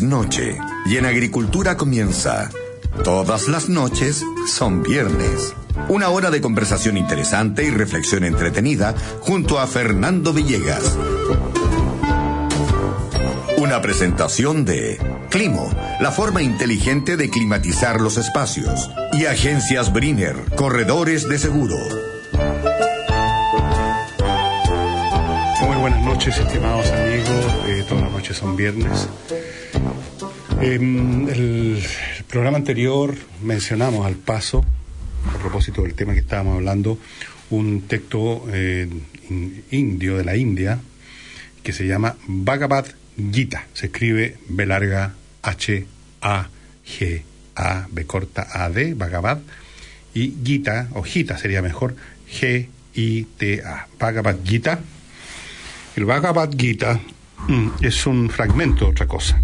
Noche y en agricultura comienza. Todas las noches son viernes. Una hora de conversación interesante y reflexión entretenida junto a Fernando Villegas. Una presentación de Climo, la forma inteligente de climatizar los espacios. Y Agencias Briner, corredores de seguro. Muy buenas noches, estimados amigos. Eh, todas las noches son viernes. En el programa anterior mencionamos al paso, a propósito del tema que estábamos hablando, un texto eh, indio de la India que se llama Bhagavad Gita. Se escribe B larga H A G A B corta A D Bhagavad y Gita o Gita sería mejor G I T A Bhagavad Gita. El Bhagavad Gita mm, es un fragmento, otra cosa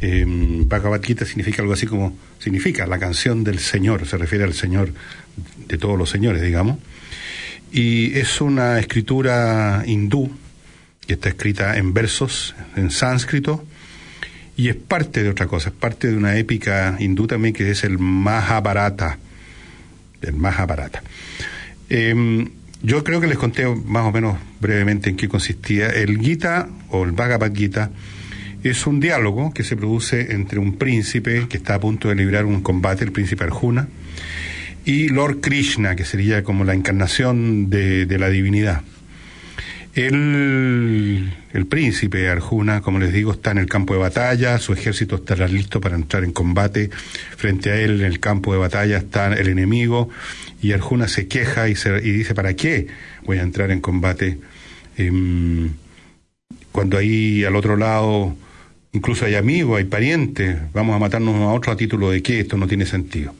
eh, Bhagavad Gita significa algo así como, significa la canción del Señor, se refiere al Señor de todos los señores, digamos. Y es una escritura hindú, que está escrita en versos, en sánscrito, y es parte de otra cosa, es parte de una épica hindú también que es el Mahabharata. El. Eh, yo creo que les conté más o menos brevemente en qué consistía. El Gita, o el Bhagavad Gita, es un diálogo que se produce entre un príncipe que está a punto de librar un combate, el príncipe Arjuna, y Lord Krishna, que sería como la encarnación de, la divinidad. El, el, príncipe Arjuna, como les digo, está en el campo de batalla, su ejército estará listo para entrar en combate, frente a él en el campo de batalla está el enemigo, y Arjuna se queja y, y dice, ¿para qué voy a entrar en combate? Em, cuando ahí al otro lado Incluso hay amigos, hay parientes, vamos a matarnos a otro a título de que esto no tiene sentido.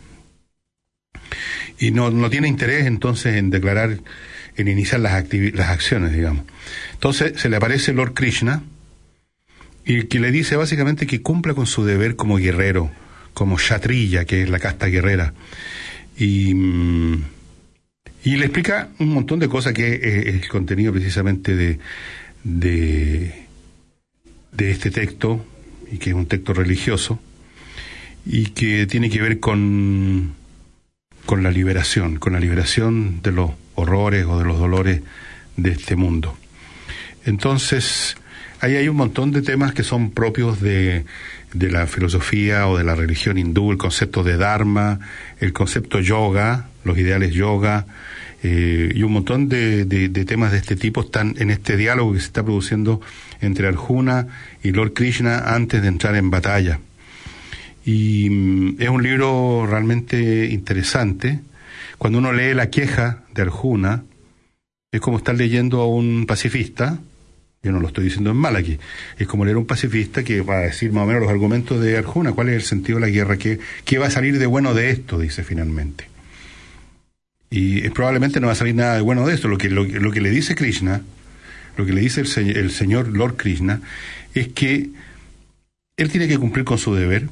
Y no, no tiene interés entonces en declarar, en iniciar las, las acciones, digamos. Entonces se le aparece Lord Krishna y que le dice básicamente que cumpla con su deber como guerrero, como Shatrilla, que es la casta guerrera. Y, mm, y le explica un montón de cosas que es el contenido precisamente de, de de este texto, y que es un texto religioso, y que tiene que ver con, con la liberación, con la liberación de los horrores o de los dolores de este mundo. Entonces, ahí hay un montón de temas que son propios de, de la filosofía o de la religión hindú, el concepto de Dharma, el concepto yoga, los ideales yoga, eh, y un montón de, de, temas de este tipo están en este diálogo que se está produciendo entre Arjuna y Lord Krishna antes de entrar en batalla. Y mm, es un libro realmente interesante. Cuando uno lee la queja de Arjuna, es como estar leyendo a un pacifista, yo no lo estoy diciendo en mal aquí, es como leer a un pacifista que va a decir más o menos los argumentos de Arjuna, cuál es el sentido de la guerra, qué, va a salir de bueno de esto, dice finalmente. Y probablemente no va a salir nada de bueno de esto. Lo, que le dice Krishna, lo que le dice el, el señor Lord Krishna, es que él tiene que cumplir con su deber,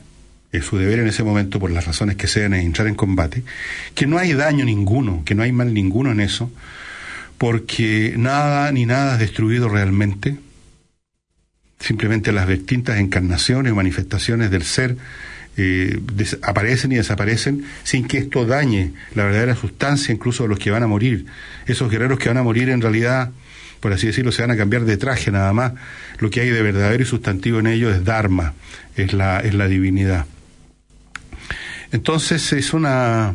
su deber en ese momento, por las razones que sean, es entrar en combate, que no hay daño ninguno, que no hay mal ninguno en eso, porque nada ni nada es destruido realmente, simplemente las distintas encarnaciones o manifestaciones del ser eh, aparecen y desaparecen sin que esto dañe la verdadera sustancia incluso de los que van a morir. Esos guerreros que van a morir en realidad, por así decirlo, se van a cambiar de traje nada más. Lo que hay de verdadero y sustantivo en ellos es Dharma, es la, es la divinidad. Entonces es una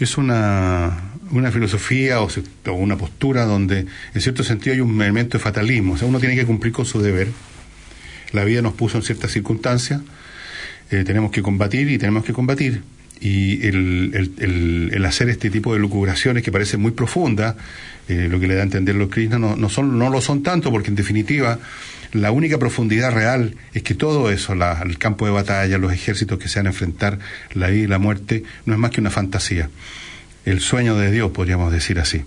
es una, una filosofía o, una postura donde en cierto sentido hay un elemento de fatalismo, o sea, uno tiene que cumplir con su deber. La vida nos puso en ciertas circunstancias, eh, tenemos que combatir y tenemos que combatir. Y el, el, hacer este tipo de lucubraciones que parecen muy profundas, eh, lo que le da a entender los Krishna, no, no, son, no lo son tanto, porque en definitiva la única profundidad real es que todo eso, la, el campo de batalla, los ejércitos que se van a enfrentar, la vida y la muerte, no es más que una fantasía. El sueño de Dios, podríamos decir así.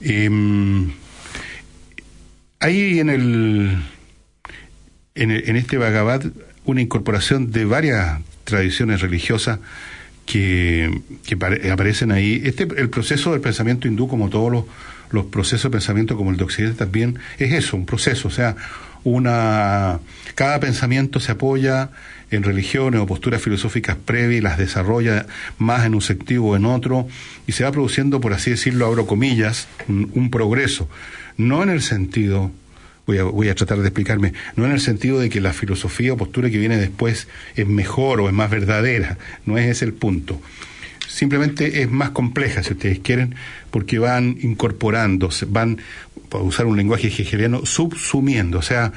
Em, ahí en el, en, en este Bhagavad una incorporación de varias tradiciones religiosas que, aparecen ahí. Este, el proceso del pensamiento hindú, como todos los, procesos de pensamiento como el de Occidente también, es eso, un proceso. O sea, una... Cada pensamiento se apoya en religiones o posturas filosóficas previas las desarrolla más en un sentido o en otro y se va produciendo, por así decirlo, abro comillas, un, progreso. No en el sentido Voy a, voy a, tratar de explicarme, no en el sentido de que la filosofía o postura que viene después es mejor o es más verdadera, no es ese el punto. Simplemente es más compleja, si ustedes quieren, porque van incorporando, van, para usar un lenguaje hegeliano, subsumiendo, o sea,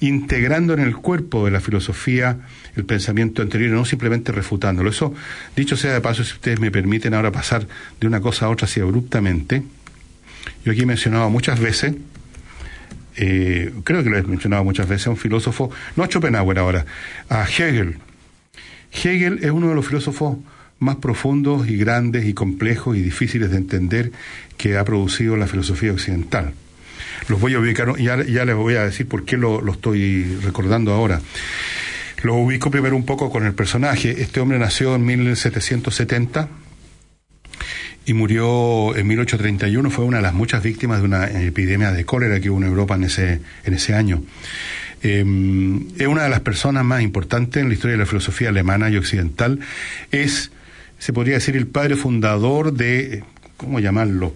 integrando en el cuerpo de la filosofía el pensamiento anterior, no simplemente refutándolo. Eso, dicho sea de paso, si ustedes me permiten ahora pasar de una cosa a otra así abruptamente, yo aquí he mencionado muchas veces, eh, creo que lo he mencionado muchas veces, a un filósofo, no a Schopenhauer ahora, a Hegel. Hegel es uno de los filósofos más profundos y grandes y complejos y difíciles de entender que ha producido la filosofía occidental. Los voy a ubicar, ya, ya les voy a decir por qué lo, lo estoy recordando ahora. Lo ubico primero un poco con el personaje. Este hombre nació en 1770 y murió en 1831. Fue una de las muchas víctimas de una epidemia de cólera que hubo en Europa en ese, en ese año. Em, es una de las personas más importantes en la historia de la filosofía alemana y occidental. Es, se podría decir, el padre fundador de, ¿cómo llamarlo?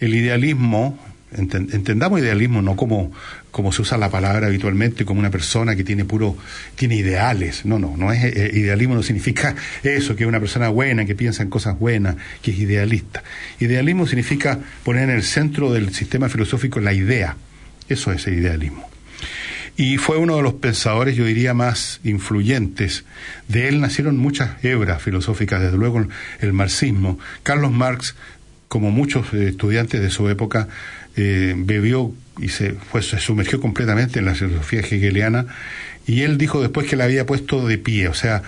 El idealismo entendamos idealismo no como, como se usa la palabra habitualmente, como una persona que tiene puro, tiene ideales. No, no, no es eh, idealismo no significa eso, que es una persona buena, que piensa en cosas buenas, que es idealista. Idealismo significa poner en el centro del sistema filosófico la idea. Eso es el idealismo. Y fue uno de los pensadores, yo diría, más influyentes. De él nacieron muchas hebras filosóficas, desde luego el marxismo. Carlos Marx, como muchos eh, estudiantes de su época, eh, bebió y se, se sumergió completamente en la filosofía hegeliana y él dijo después que la había puesto de pie, o sea,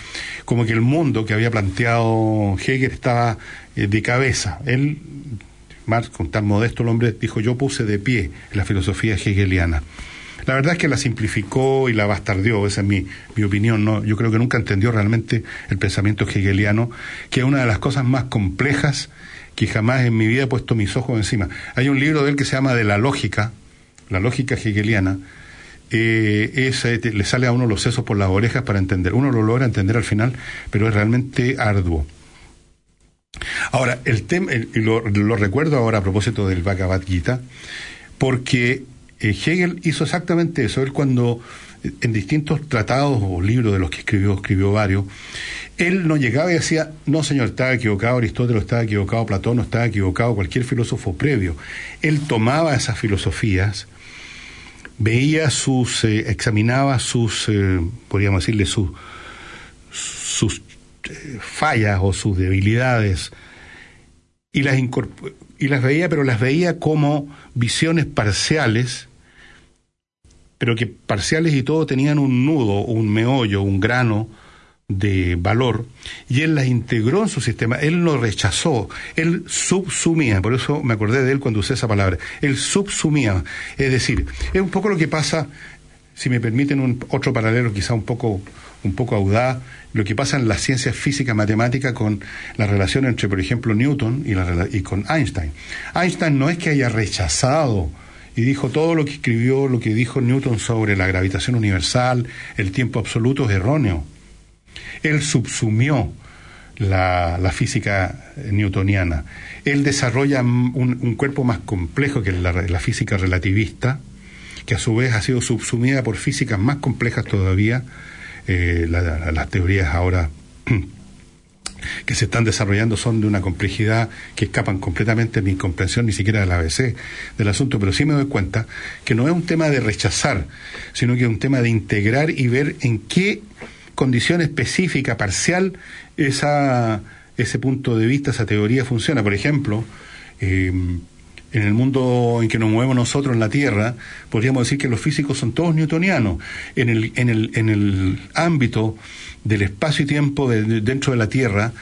como que el mundo que había planteado Hegel estaba eh, de cabeza. Él, Marx, con tan modesto el hombre, dijo yo puse de pie la filosofía hegeliana. La verdad es que la simplificó y la bastardeó, esa es mi, mi opinión. ¿no? Yo creo que nunca entendió realmente el pensamiento hegeliano, que es una de las cosas más complejas que jamás en mi vida he puesto mis ojos encima. Hay un libro de él que se llama De la lógica, la lógica hegeliana, eh, le sale a uno los sesos por las orejas para entender. Uno lo logra entender al final, pero es realmente arduo. Ahora, el tema, lo, lo, recuerdo ahora a propósito del Bhagavad Gita, porque eh, Hegel hizo exactamente eso. Él cuando en distintos tratados o libros de los que escribió, escribió varios, él no llegaba y decía, no señor, estaba equivocado, Aristóteles estaba equivocado, Platón estaba equivocado, cualquier filósofo previo. Él tomaba esas filosofías, veía sus, eh, examinaba sus, eh, podríamos decirle, sus, sus eh, fallas o sus debilidades, y las, y las veía, pero las veía como visiones parciales pero que parciales y todo tenían un nudo, un meollo, un grano de valor, y él las integró en su sistema, él no rechazó, él subsumía, por eso me acordé de él cuando usé esa palabra, él subsumía, es decir, es un poco lo que pasa, si me permiten un otro paralelo quizá un poco un poco audaz, lo que pasa en las ciencias físicas matemáticas con la relación entre, por ejemplo, Newton y, la, y con Einstein. Einstein no es que haya rechazado y dijo todo lo que escribió, lo que dijo Newton sobre la gravitación universal, el tiempo absoluto es erróneo. Él subsumió la, física newtoniana. Él desarrolla un, cuerpo más complejo que la, física relativista, que a su vez ha sido subsumida por físicas más complejas todavía, eh, las teorías ahora que se están desarrollando son de una complejidad que escapan completamente de mi comprensión, ni siquiera del ABC del asunto, pero sí me doy cuenta que no es un tema de rechazar, sino que es un tema de integrar y ver en qué condición específica, parcial, esa, ese punto de vista, esa teoría funciona. Por ejemplo, eh, en el mundo en que nos movemos nosotros en la Tierra, podríamos decir que los físicos son todos newtonianos. En el, en el, en el ámbito del espacio y tiempo dentro de la Tierra,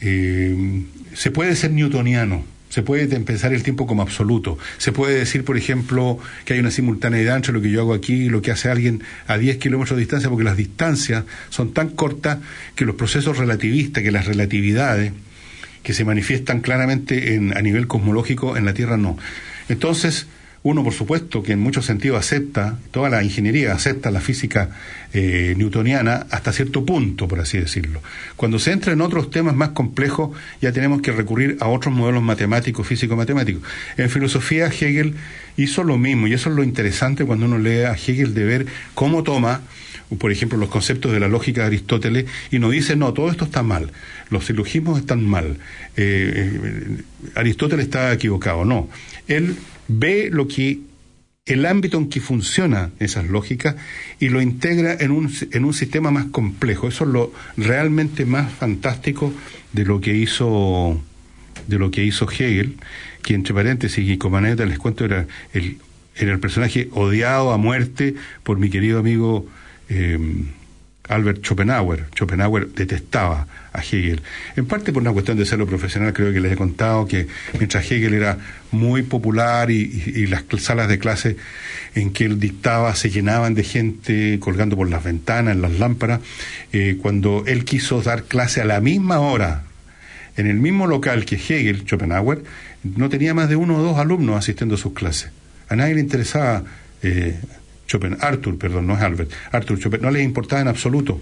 eh, se puede ser newtoniano. Se puede pensar el tiempo como absoluto. Se puede decir, por ejemplo, que hay una simultaneidad entre lo que yo hago aquí y lo que hace alguien a 10 kilómetros de distancia, porque las distancias son tan cortas que los procesos relativistas, que las relatividades, que se manifiestan claramente en, a nivel cosmológico en la Tierra no. Entonces, uno, por supuesto, que en muchos sentidos acepta, toda la ingeniería acepta la física eh, newtoniana hasta cierto punto, por así decirlo. Cuando se entra en otros temas más complejos, ya tenemos que recurrir a otros modelos matemáticos, físico-matemáticos. En filosofía, Hegel hizo lo mismo, y eso es lo interesante cuando uno lee a Hegel de ver cómo toma por ejemplo, los conceptos de la lógica de Aristóteles y nos dice, no, todo esto está mal, los silogismos están mal, eh, eh, Aristóteles está equivocado, no. Él ve lo que el ámbito en que funcionan esas lógicas y lo integra en un, en un sistema más complejo. Eso es lo realmente más fantástico de lo que hizo de lo que hizo Hegel, que entre paréntesis y Comaneta les cuento era el, era el personaje odiado a muerte por mi querido amigo eh, Albert Schopenhauer. Schopenhauer detestaba a Hegel. En parte por una cuestión de serlo profesional, creo que les he contado que mientras Hegel era muy popular y, las salas de clase en que él dictaba se llenaban de gente colgando por las ventanas, en las lámparas, eh, cuando él quiso dar clase a la misma hora, en el mismo local que Hegel, Schopenhauer, no tenía más de uno o dos alumnos asistiendo a sus clases. A nadie le interesaba eh, Arthur, perdón, no es Albert, Arthur Chopin, no le importaba en absoluto.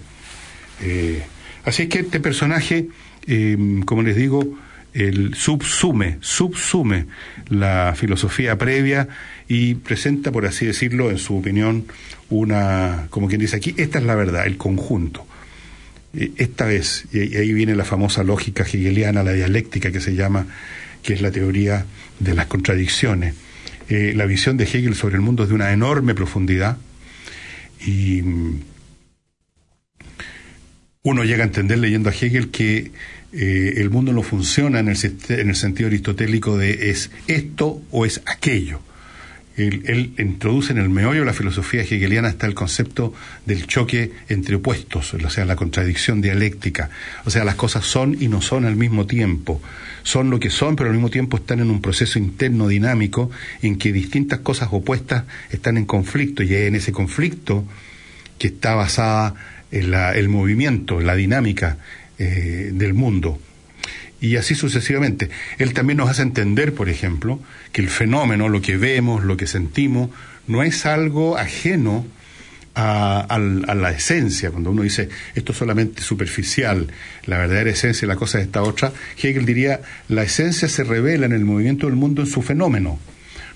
Eh, así es que este personaje, em, como les digo, el subsume, subsume la filosofía previa y presenta, por así decirlo, en su opinión, una, como quien dice aquí, esta es la verdad, el conjunto. Eh, esta vez, y ahí viene la famosa lógica hegeliana, la dialéctica que se llama, que es la teoría de las contradicciones eh, la visión de Hegel sobre el mundo es de una enorme profundidad y mm, uno llega a entender leyendo a Hegel que eh, el mundo no funciona en el, en el sentido aristotélico de es esto o es aquello él, introduce en el meollo de la filosofía hegeliana está el concepto del choque entre opuestos, o sea, la contradicción dialéctica. O sea, las cosas son y no son al mismo tiempo. Son lo que son, pero al mismo tiempo están en un proceso interno dinámico en que distintas cosas opuestas están en conflicto y es en ese conflicto que está basada en el movimiento, la dinámica eh, del mundo y así sucesivamente. Él también nos hace entender, por ejemplo, que el fenómeno, lo que vemos, lo que sentimos, no es algo ajeno a, la esencia. Cuando uno dice esto es solamente superficial, la verdadera esencia de la cosa es esta otra, Hegel diría la esencia se revela en el movimiento del mundo en su fenómeno.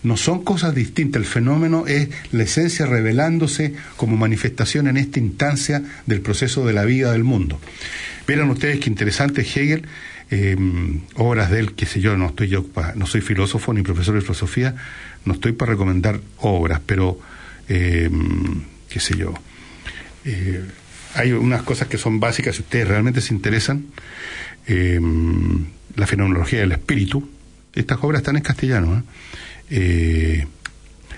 No son cosas distintas, el fenómeno es la esencia revelándose como manifestación en esta instancia del proceso de la vida del mundo. Verán ustedes qué interesante Hegel eh, obras de él, qué sé yo, no estoy yo no soy filósofo ni profesor de filosofía, no estoy para recomendar obras, pero eh, qué sé yo. Eh, hay unas cosas que son básicas si ustedes realmente se interesan. Eh, la fenomenología del espíritu. Estas obras están en castellano. ¿eh?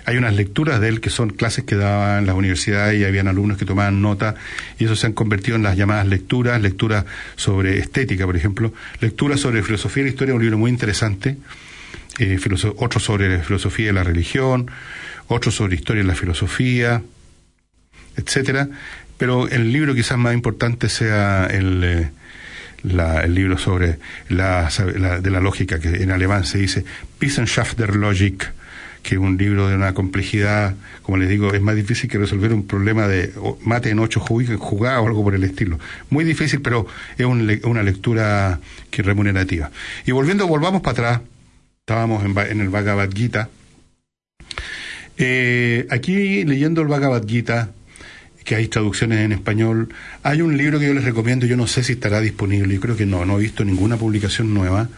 Hay unas lecturas de él que son clases que daba en las universidades y habían alumnos que tomaban nota y eso se han convertido en las llamadas lecturas, lecturas sobre estética, por ejemplo, lecturas sobre filosofía y la historia, un libro muy interesante, eh, otro sobre filosofía de la religión, otro sobre historia de la filosofía, etcétera, pero el libro quizás más importante sea el... Eh, libro sobre la, de la lógica, que en alemán se dice Wissenschaft der Logik, que un libro de una complejidad, como les digo, es más difícil que resolver un problema de mate en ocho jugadas o algo por el estilo. Muy difícil, pero es una lectura que remunerativa. Y volviendo, volvamos para atrás, estábamos en, el Bhagavad Gita. Eh, aquí leyendo el Bhagavad Gita, que hay traducciones en español, hay un libro que yo les recomiendo, yo no sé si estará disponible, yo creo que no, no he visto ninguna publicación nueva.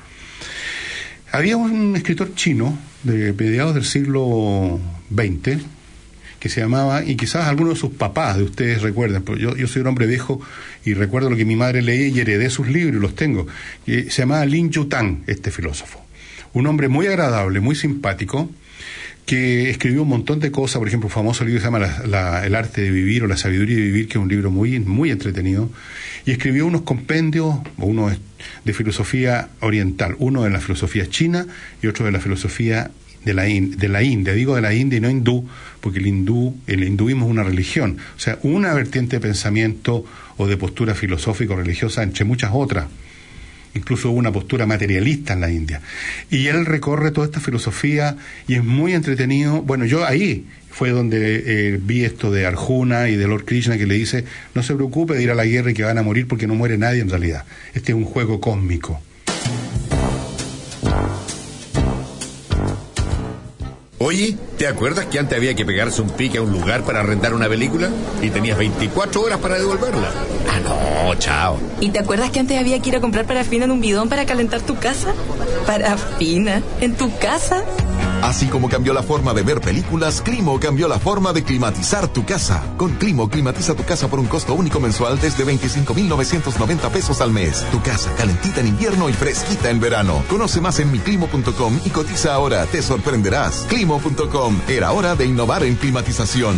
Había un escritor chino de mediados del siglo XX, que se llamaba, y quizás algunos de sus papás de ustedes recuerden, yo, yo soy un hombre viejo y recuerdo lo que mi madre leía y heredé sus libros y los tengo. se llamaba Lin Yutang, este filósofo. Un hombre muy agradable, muy simpático, que escribió un montón de cosas, por ejemplo, un famoso libro que se llama El arte de vivir o La sabiduría de vivir, que es un libro muy, muy entretenido, y escribió unos compendios, uno de filosofía oriental, uno de la filosofía china y otro de la filosofía de la, de la India, digo de la India y no hindú, porque el hindú, el hinduismo es una religión, o sea, una vertiente de pensamiento o de postura filosófico religiosa entre muchas otras. Incluso una postura materialista en la India. Y él recorre toda esta filosofía y es muy entretenido. Bueno, yo ahí fue donde eh, vi esto de Arjuna y de Lord Krishna que le dice, no se preocupe de ir a la guerra y que van a morir porque no muere nadie en realidad. Este es un juego cósmico. Oye, ¿te acuerdas que antes había que pegarse un pique a un lugar para rentar una película? Y tenías 24 horas para devolverla. Ah, no, chao. ¿Y te acuerdas que antes había que ir a comprar parafina en un bidón para calentar tu casa? ¿Parafina? ¿En tu casa? Así como cambió la forma de ver películas, Climo cambió la forma de climatizar tu casa. Con Climo, climatiza tu casa por un costo único mensual desde 25,990 pesos al mes. Tu casa calentita en invierno y fresquita en verano. Conoce más en miclimo.com y cotiza ahora. Te sorprenderás. Climo.com. Era hora de innovar en climatización.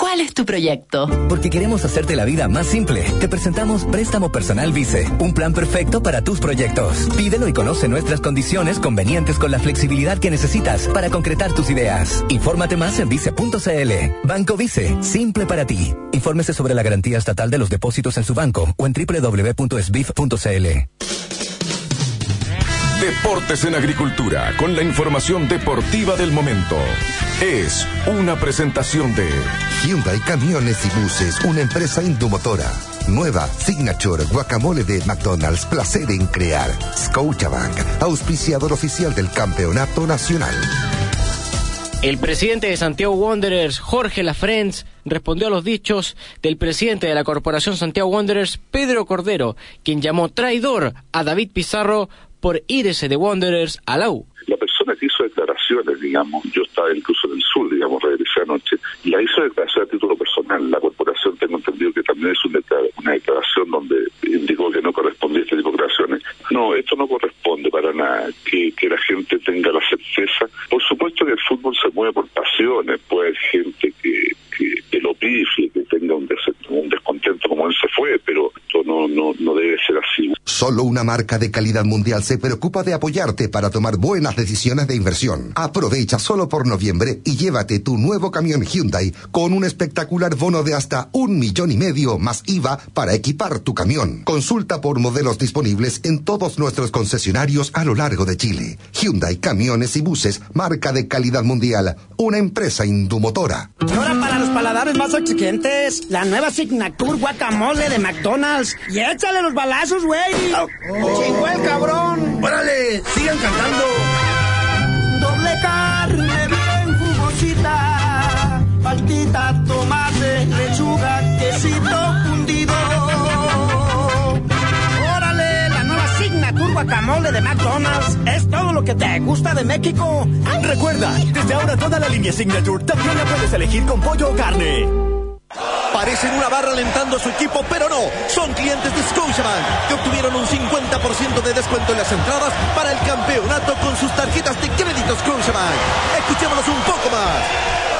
¿Cuál es tu proyecto? Porque queremos hacerte la vida más simple. Te presentamos Préstamo Personal Vice, un plan perfecto para tus proyectos. Pídelo y conoce nuestras condiciones convenientes con la flexibilidad que necesitas para concretar tus ideas. Infórmate más en vice.cl. Banco Vice, simple para ti. Infórmese sobre la garantía estatal de los depósitos en su banco o en www.sbif.cl. Deportes en Agricultura, con la información deportiva del momento. Es una presentación de Hyundai Camiones y Buses, una empresa indomotora. Nueva Signature Guacamole de McDonald's, placer en crear. Scotiabank, auspiciador oficial del Campeonato Nacional. El presidente de Santiago Wanderers, Jorge Lafrenz, respondió a los dichos del presidente de la Corporación Santiago Wanderers, Pedro Cordero, quien llamó traidor a David Pizarro por irse de Wanderers a la U. La persona que hizo declaraciones, digamos, yo estaba incluso en el sur, digamos, regresé anoche, y la hizo declaración a título personal. La corporación, tengo entendido que también es una declaración donde indicó que no correspondía a este tipo de declaraciones. No, esto no corresponde para nada, que, la gente tenga la certeza. Por supuesto que el fútbol se mueve por pasiones, puede haber gente que, que, que lo que tenga un descontento como él se fue, pero esto no, no, no debe ser así. Solo una marca de calidad mundial se preocupa de apoyarte para tomar buenas decisiones de inversión. Aprovecha solo por noviembre y llévate tu nuevo camión Hyundai con un espectacular bono de hasta un millón y medio más IVA para equipar tu camión. Consulta por modelos disponibles en todos nuestros concesionarios a lo largo de Chile. Hyundai Camiones y Buses, marca de calidad mundial, una empresa indumotora. Ahora para los paladares más exigentes, la nueva Signature Guacamole de McDonald's. Y échale los balazos, güey. Oh. ¡Chingó el cabrón! ¡Órale! ¡Sigan cantando! Doble carne bien jugosita, paltita, tomate, lechuga, quesito fundido. ¡Órale! La nueva Signature Guacamole de McDonald's es todo lo que te gusta de México. Recuerda, desde ahora toda la línea Signature también la puedes elegir con pollo o carne. Parecen una barra alentando a su equipo, pero no. Son clientes de Scotiabank que obtuvieron un 50% de descuento en las entradas para el campeonato con sus tarjetas de crédito Scotiabank. Escuchémonos un poco más.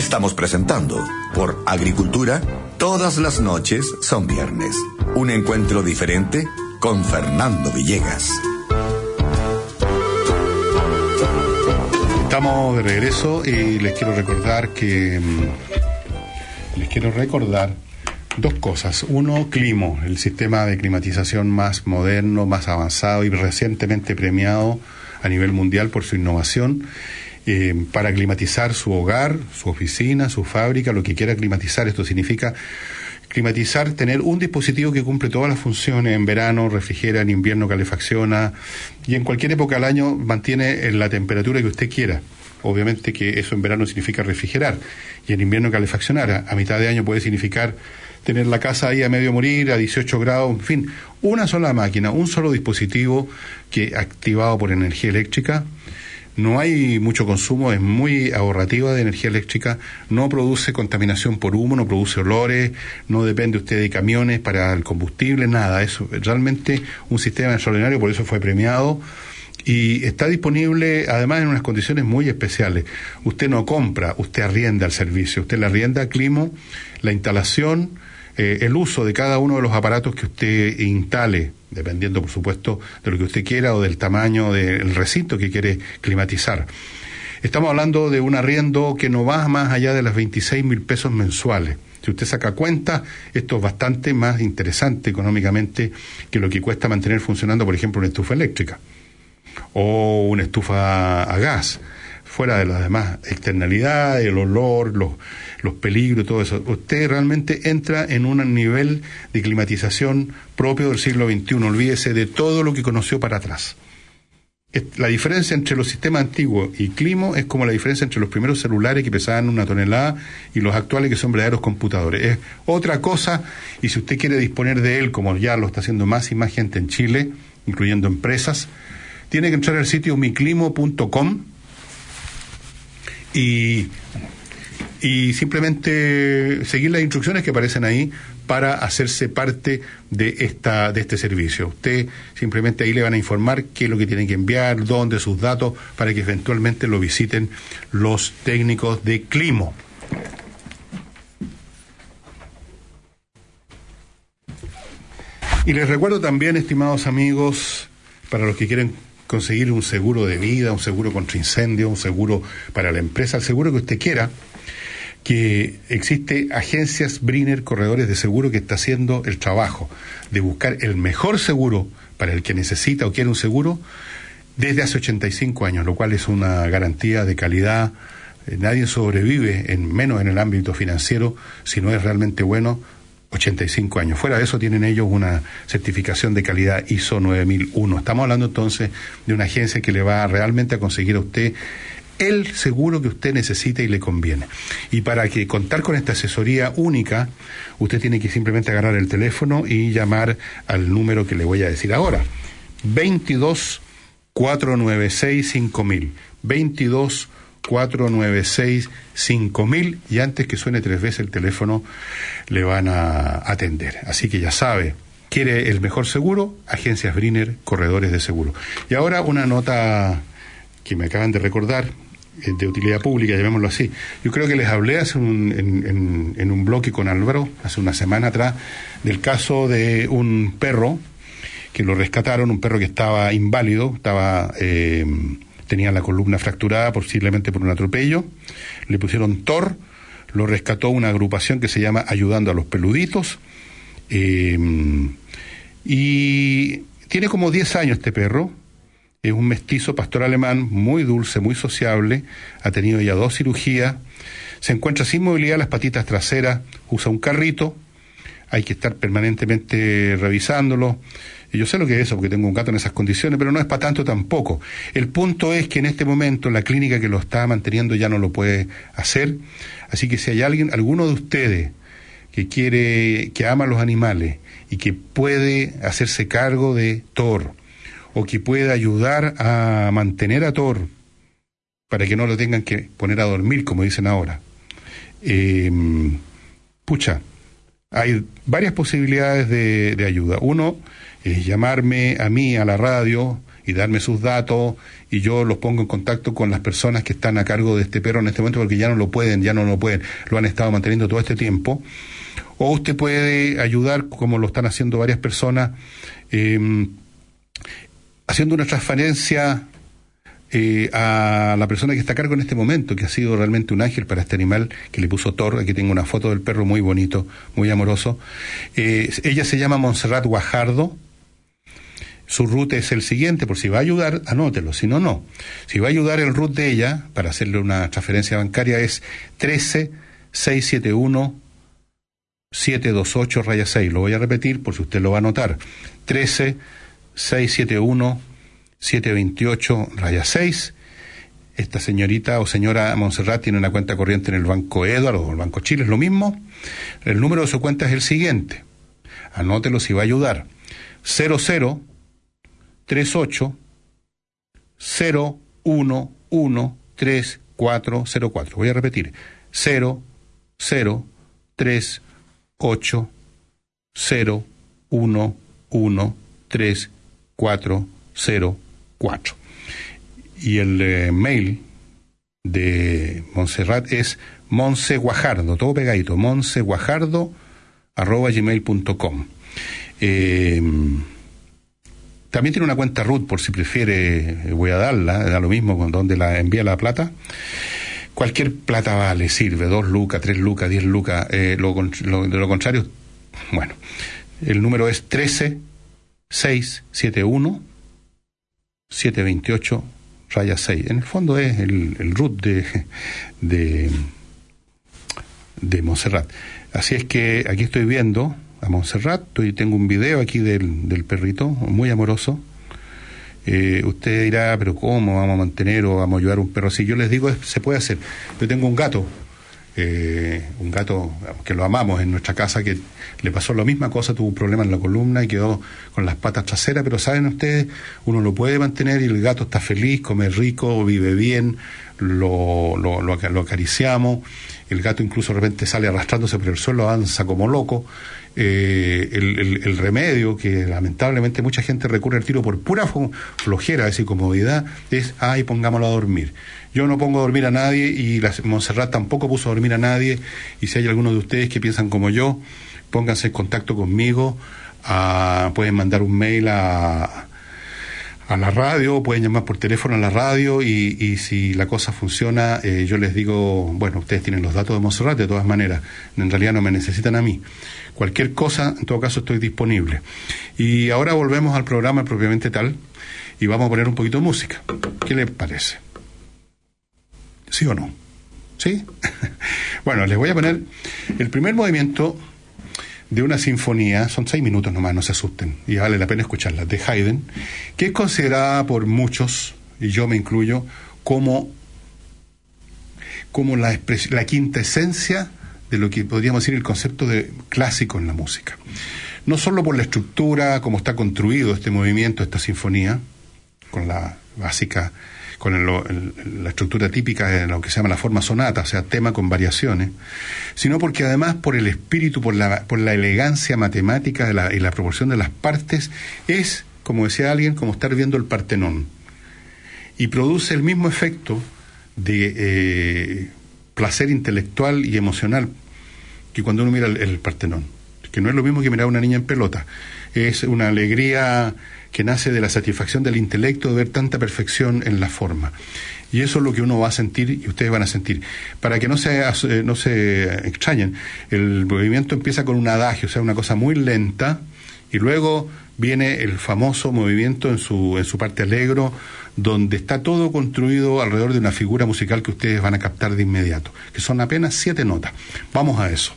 Estamos presentando por Agricultura, todas las noches son viernes. Un encuentro diferente con Fernando Villegas. Estamos de regreso y les quiero recordar que les quiero recordar dos cosas. Uno, Climo, el sistema de climatización más moderno, más avanzado y recientemente premiado a nivel mundial por su innovación. Eh, para climatizar su hogar, su oficina, su fábrica, lo que quiera climatizar. Esto significa climatizar, tener un dispositivo que cumple todas las funciones en verano, refrigera, en invierno calefacciona y en cualquier época del año mantiene en la temperatura que usted quiera. Obviamente que eso en verano significa refrigerar y en invierno calefaccionar. A, a mitad de año puede significar tener la casa ahí a medio morir, a 18 grados, en fin, una sola máquina, un solo dispositivo que activado por energía eléctrica no hay mucho consumo, es muy ahorrativa de energía eléctrica, no produce contaminación por humo, no produce olores, no depende usted de camiones para el combustible, nada, es realmente un sistema extraordinario, por eso fue premiado. Y está disponible además en unas condiciones muy especiales. Usted no compra, usted arrienda el servicio, usted le arrienda a Climo la instalación, eh, el uso de cada uno de los aparatos que usted instale, dependiendo por supuesto de lo que usted quiera o del tamaño del recinto que quiere climatizar. Estamos hablando de un arriendo que no va más allá de las 26 mil pesos mensuales. Si usted saca cuenta, esto es bastante más interesante económicamente que lo que cuesta mantener funcionando, por ejemplo, una estufa eléctrica o una estufa a gas, fuera de las demás externalidades, el olor, los, los peligros, todo eso. Usted realmente entra en un nivel de climatización propio del siglo XXI. Olvídese de todo lo que conoció para atrás. La diferencia entre los sistemas antiguos y Climo es como la diferencia entre los primeros celulares que pesaban una tonelada y los actuales que son verdaderos computadores. Es otra cosa y si usted quiere disponer de él, como ya lo está haciendo más y más gente en Chile, incluyendo empresas, tiene que entrar al sitio miclimo.com y, y simplemente seguir las instrucciones que aparecen ahí para hacerse parte de esta de este servicio. Usted simplemente ahí le van a informar qué es lo que tiene que enviar, dónde sus datos para que eventualmente lo visiten los técnicos de Climo. Y les recuerdo también, estimados amigos, para los que quieren conseguir un seguro de vida, un seguro contra incendio, un seguro para la empresa, el seguro que usted quiera, que existe agencias Briner Corredores de Seguro que está haciendo el trabajo de buscar el mejor seguro para el que necesita o quiere un seguro desde hace 85 años, lo cual es una garantía de calidad. Eh, Nadie sobrevive, en menos en el ámbito financiero, si no es realmente bueno, 85 años. Fuera de eso tienen ellos una certificación de calidad ISO 9001. Estamos hablando entonces de una agencia que le va realmente a conseguir a usted el seguro que usted necesita y le conviene. Y para que contar con esta asesoría única, usted tiene que simplemente agarrar el teléfono y llamar al número que le voy a decir ahora. 22 496 5000. 22 496 5000 y antes que suene tres veces el teléfono le van a atender. Así que ya sabe, quiere el mejor seguro, Agencias Briner, corredores de seguro. Y ahora una nota que me acaban de recordar de utilidad pública, llamémoslo así. Yo creo que les hablé hace un, en, un bloque con Álvaro, hace una semana atrás, del caso de un perro que lo rescataron, un perro que estaba inválido, estaba eh, tenía la columna fracturada posiblemente por un atropello, le pusieron Thor, lo rescató una agrupación que se llama Ayudando a los Peluditos, eh, y tiene como 10 años este perro, es un mestizo pastor alemán muy dulce, muy sociable, ha tenido ya dos cirugías, se encuentra sin movilidad las patitas traseras, usa un carrito, hay que estar permanentemente revisándolo. Y yo sé lo que es eso, porque tengo un gato en esas condiciones, pero no es para tanto tampoco. El punto es que en este momento la clínica que lo está manteniendo ya no lo puede hacer. Así que si hay alguien, alguno de ustedes que quiere, que ama a los animales y que puede hacerse cargo de Thor, o que pueda ayudar a mantener a Thor para que no lo tengan que poner a dormir, como dicen ahora. Eh, pucha, hay varias posibilidades de, ayuda. Uno es llamarme a mí a la radio y darme sus datos y yo los pongo en contacto con las personas que están a cargo de este perro en este momento porque ya no lo pueden, ya no lo pueden, lo han estado manteniendo todo este tiempo. O usted puede ayudar, como lo están haciendo varias personas, eh, haciendo una transferencia eh, a la persona que está a cargo en este momento, que ha sido realmente un ángel para este animal que le puso Thor. Aquí tengo una foto del perro muy bonito, muy amoroso. Eh, ella se llama Montserrat Guajardo. su root es el siguiente, por si va a ayudar, anótelo, si no, no. Si va a ayudar el root de ella, para hacerle una transferencia bancaria, es 13671 728 raya 6. Lo voy a repetir por si usted lo va a anotar. 13671 728 raya 6. Esta señorita o señora Montserrat tiene una cuenta corriente en el Banco Eduardo o el Banco Chile, es lo mismo. El número de su cuenta es el siguiente. Anótelo si va a ayudar. 00 38 011 3404. Voy a repetir. 0 0 3 8 0 1 1 3 4 0 4. Y el eh, mail de Montserrat es monseguajardo, todo pegadito, monseguajardo arroba gmail.com. Eh, también tiene una cuenta root, por si prefiere, eh, voy a darla, da lo mismo con donde la envía la plata. Cualquier plata vale, sirve, dos lucas, tres lucas, diez lucas. Eh, de lo contrario, bueno, el número es 13 671 728 raya 6. En el fondo es el, root de, de, de Montserrat. Así es que aquí estoy viendo a Montserrat. y tengo un video aquí del, del perrito, muy amoroso. Eh, usted dirá, pero ¿cómo vamos a mantener o vamos a ayudar a un perro? Si yo les digo, se puede hacer. Yo tengo un gato, un gato que lo amamos en nuestra casa, que le pasó la misma cosa, tuvo un problema en la columna y quedó con las patas traseras, pero saben ustedes, uno lo puede mantener y el gato está feliz, come rico, vive bien, lo, lo, acariciamos, el gato incluso de repente sale arrastrándose por el suelo, avanza como loco. Eh, el, remedio que lamentablemente mucha gente recurre al tiro por pura flojera, esa comodidad, es, ay, pongámoslo a dormir. Yo no pongo a dormir a nadie y la Montserrat tampoco puso a dormir a nadie. Y si hay algunos de ustedes que piensan como yo, pónganse en contacto conmigo. Ah, pueden mandar un mail a, a la radio, pueden llamar por teléfono a la radio y, si la cosa funciona, eh, yo les digo, bueno, ustedes tienen los datos de Montserrat de todas maneras, en realidad no me necesitan a mí. Cualquier cosa, en todo caso, estoy disponible. Y ahora volvemos al programa propiamente tal y vamos a poner un poquito de música. ¿Qué les parece? ¿Sí o no? ¿Sí? bueno, les voy a poner el primer movimiento de una sinfonía, son seis minutos nomás, no se asusten, y vale la pena escucharla, de Haydn, que es considerada por muchos, y yo me incluyo, como, como la, la quinta esencia de lo que podríamos decir el concepto de clásico en la música. No solo por la estructura, cómo está construido este movimiento, esta sinfonía, con la básica, con la estructura típica de lo que se llama la forma sonata, o sea, tema con variaciones, sino porque además por el espíritu, por la, por la elegancia matemática de la, y la proporción de las partes, es, como decía alguien, como estar viendo el Partenón. Y produce el mismo efecto de eh, placer intelectual y emocional que cuando uno mira el, Partenón, que no es lo mismo que mirar a una niña en pelota, es una alegría que nace de la satisfacción del intelecto de ver tanta perfección en la forma. Y eso es lo que uno va a sentir y ustedes van a sentir. Para que no se, eh, no se extrañen, el movimiento empieza con un adagio, o sea, una cosa muy lenta, y luego viene el famoso movimiento en su, en su parte alegro, donde está todo construido alrededor de una figura musical que ustedes van a captar de inmediato, que son apenas siete notas. Vamos a eso.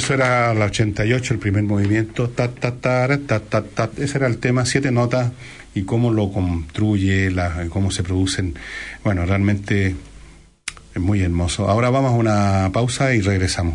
Eso era la 88, el primer movimiento, ta, ta, ta, ta, ta, ta. Ese era el tema, siete notas y cómo lo construye, la, cómo se producen. Bueno, realmente es muy hermoso. Ahora vamos a una pausa y regresamos.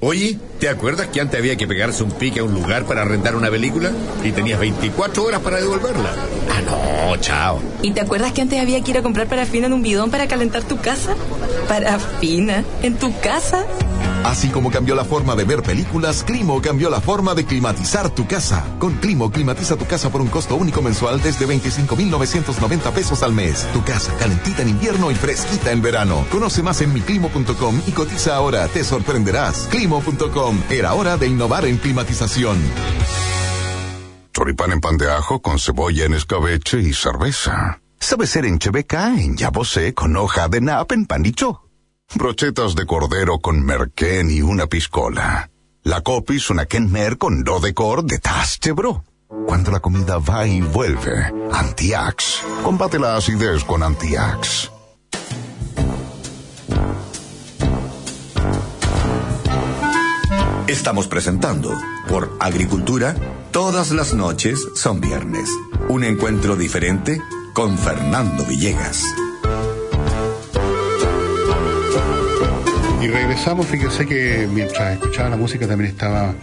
Oye, ¿te acuerdas que antes había que pegarse un pique a un lugar para rentar una película? Y tenías 24 horas para devolverla. Ah, no, chao. ¿Y te acuerdas que antes había que ir a comprar parafina en un bidón para calentar tu casa? ¿Parafina? ¿En tu casa? Así como cambió la forma de ver películas, Climo cambió la forma de climatizar tu casa. Con Climo climatiza tu casa por un costo único mensual desde 25,990 pesos al mes. Tu casa calentita en invierno y fresquita en verano. Conoce más en miclimo.com y cotiza ahora, te sorprenderás. Climo.com, era hora de innovar en climatización. Choripán en pan de ajo con cebolla en escabeche y cerveza. Sabe ser en chebeca, en yabosé, con hoja de nap en panicho brochetas de cordero con merquén y una piscola. La copis una kenmer con do de cor de taste bro. Cuando la comida va y vuelve, Antiax. Combate la acidez con Antiax. Estamos presentando por Agricultura, todas las noches son viernes. Un encuentro diferente con Fernando Villegas. Y regresamos, fíjese que mientras escuchaba la música también estaba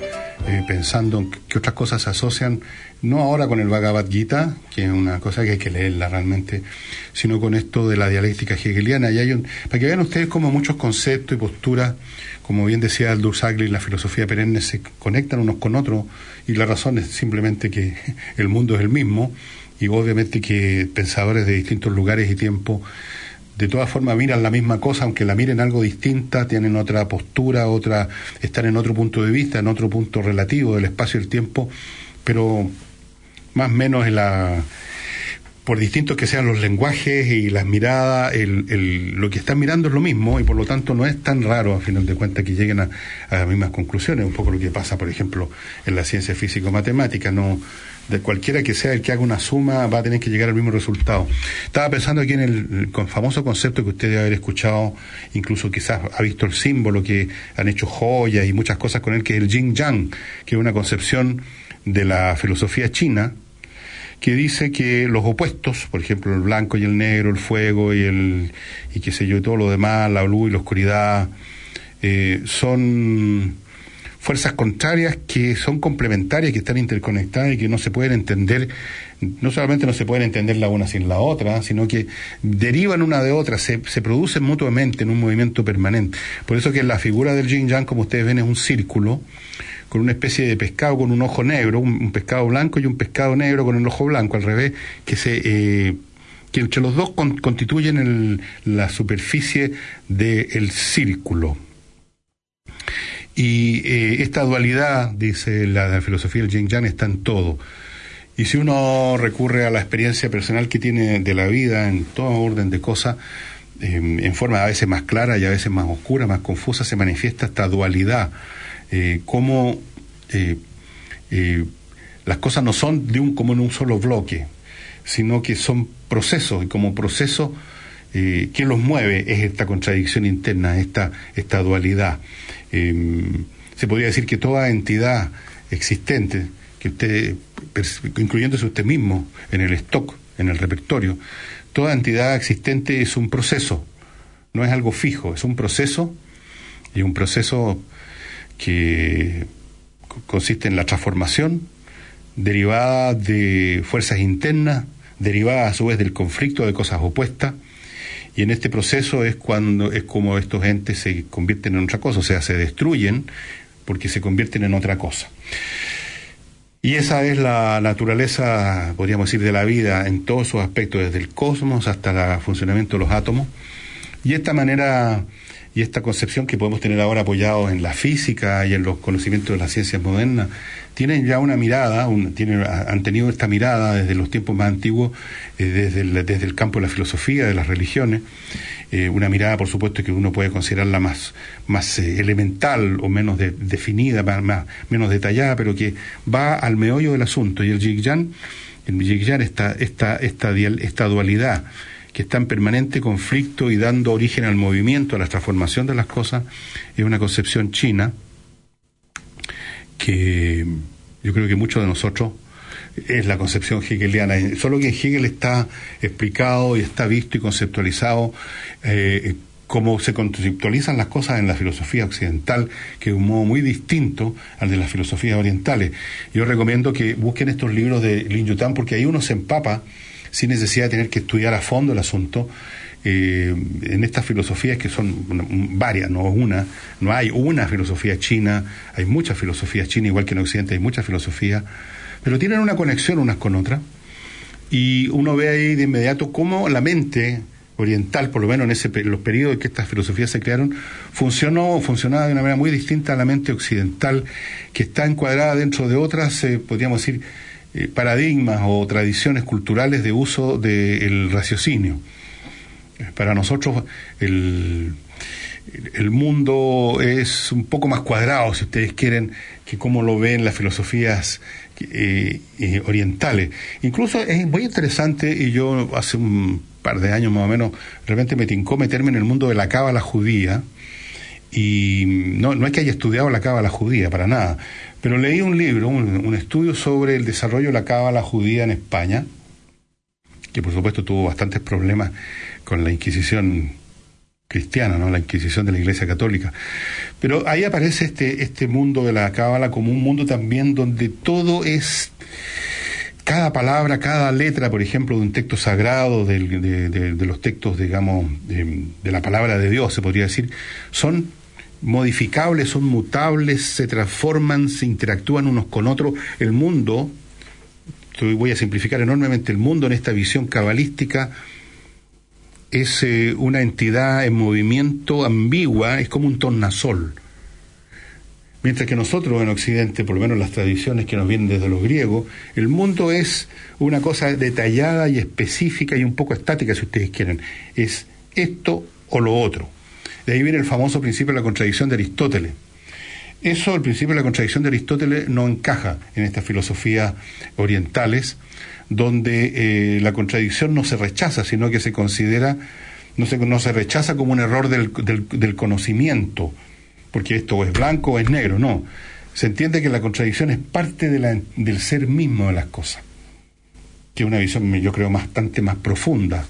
eh, pensando en que otras cosas se asocian, no ahora con el Bhagavad Gita, que es una cosa que hay que leerla realmente, sino con esto de la dialéctica hegeliana. Y hay para que vean ustedes cómo muchos conceptos y posturas, como bien decía Aldous Huxley, la filosofía perenne se conectan unos con otros, y la razón es simplemente que el mundo es el mismo, y obviamente que pensadores de distintos lugares y tiempos de todas formas miran la misma cosa, aunque la miren algo distinta, tienen otra postura, otra, están en otro punto de vista, en otro punto relativo del espacio y el tiempo, pero más o menos en la por distintos que sean los lenguajes y las miradas, el, el, lo que están mirando es lo mismo y por lo tanto no es tan raro, a final de cuentas, que lleguen a, las mismas conclusiones. Un poco lo que pasa, por ejemplo, en la ciencia físico-matemática. No, de cualquiera que sea el que haga una suma va a tener que llegar al mismo resultado. Estaba pensando aquí en el, famoso concepto que usted debe haber escuchado, incluso quizás ha visto el símbolo que han hecho joyas y muchas cosas con él, que es el yin yang, que es una concepción de la filosofía china que dice que los opuestos, por ejemplo el blanco y el negro, el fuego y el y qué sé yo y todo lo demás, la luz y la oscuridad, eh, son fuerzas contrarias que son complementarias, que están interconectadas y que no se pueden entender, no solamente no se pueden entender la una sin la otra, sino que derivan una de otra, se, se producen mutuamente en un movimiento permanente. Por eso que la figura del yin yang, como ustedes ven, es un círculo con una especie de pescado con un ojo negro, un, pescado blanco y un pescado negro con el ojo blanco, al revés, que se... Eh, que entre los dos constituyen el, la superficie del círculo. Y eh, esta dualidad, dice la, filosofía del Yin Yang, está en todo. Y si uno recurre a la experiencia personal que tiene de la vida en todo orden de cosas, em, en forma a veces más clara y a veces más oscura, más confusa, se manifiesta esta dualidad. Eh, cómo eh, eh, las cosas no son de un, como en un solo bloque, sino que son procesos, y como proceso, eh, ¿quién los mueve? Es esta contradicción interna, esta, esta dualidad. Em, se podría decir que toda entidad existente, que usted, incluyéndose usted mismo en el stock, en el repertorio, toda entidad existente es un proceso, no es algo fijo, es un proceso y un proceso que consiste en la transformación derivada de fuerzas internas, derivada a su vez del conflicto de cosas opuestas, y en este proceso es cuando es como estos entes se convierten en otra cosa, o sea, se destruyen porque se convierten en otra cosa. Y esa es la naturaleza, podríamos decir, de la vida en todos sus aspectos, desde el cosmos hasta el funcionamiento de los átomos. Y esta manera y esta concepción que podemos tener ahora apoyados en la física y en los conocimientos de las ciencias modernas, tienen ya una mirada, tienen, han tenido esta mirada desde los tiempos más antiguos, eh, desde, el, campo de la filosofía, de las religiones, eh, una mirada, por supuesto, que uno puede considerarla más, eh, elemental o menos definida, más, menos detallada, pero que va al meollo del asunto. Y el Jigyan, el esta, esta, esta dualidad, que está en permanente conflicto y dando origen al movimiento, a la transformación de las cosas, es una concepción china que yo creo que muchos de nosotros es la concepción hegeliana, solo que Hegel está explicado y está visto y conceptualizado eh, como se conceptualizan las cosas en la filosofía occidental, que es un modo muy distinto al de las filosofías orientales. Yo recomiendo que busquen estos libros de Lin Yutan porque ahí uno se empapa sin necesidad de tener que estudiar a fondo el asunto. Eh, en estas filosofías que son varias, no una, no hay una filosofía china, hay muchas filosofías chinas, igual que en Occidente hay muchas filosofías, pero tienen una conexión unas con otras, y uno ve ahí de inmediato cómo la mente oriental, por lo menos en, ese, los periodos en que estas filosofías se crearon, funcionó, funcionaba de una manera muy distinta a la mente occidental, que está encuadrada dentro de otras, eh, podríamos decir, eh, paradigmas o tradiciones culturales de uso del raciocinio. Para nosotros el, el mundo es un poco más cuadrado, si ustedes quieren, que como lo ven las filosofías eh, eh, orientales. Incluso es muy interesante, y yo hace un par de años más o menos, de repente me tincó meterme en el mundo de la cábala judía, y no, no es que haya estudiado la cábala judía, para nada, pero leí un libro, un, estudio sobre el desarrollo de la cábala judía en España, que por supuesto tuvo bastantes problemas con la Inquisición cristiana, ¿no? la Inquisición de la Iglesia Católica. Pero ahí aparece este, este mundo de la cábala como un mundo también donde todo es cada palabra, cada letra, por ejemplo, de un texto sagrado, de, de, los textos, digamos, de, la palabra de Dios, se podría decir, son modificables, son mutables, se transforman, se interactúan unos con otros. El mundo, voy a simplificar enormemente, el mundo en esta visión cabalística es eh, una entidad en movimiento ambigua, es como un tornasol. Mientras que nosotros en Occidente, por lo menos las tradiciones que nos vienen desde los griegos, el mundo es una cosa detallada y específica y un poco estática, si ustedes quieren. Es esto o lo otro. De ahí viene el famoso principio de la contradicción de Aristóteles. Eso, el principio de la contradicción de Aristóteles, no encaja en estas filosofías orientales, donde eh, la contradicción no se rechaza, sino que se considera, no se, no se rechaza como un error del, del, conocimiento, porque esto es blanco o es negro, no. Se entiende que la contradicción es parte del ser mismo de las cosas, que es una visión, yo creo, bastante más profunda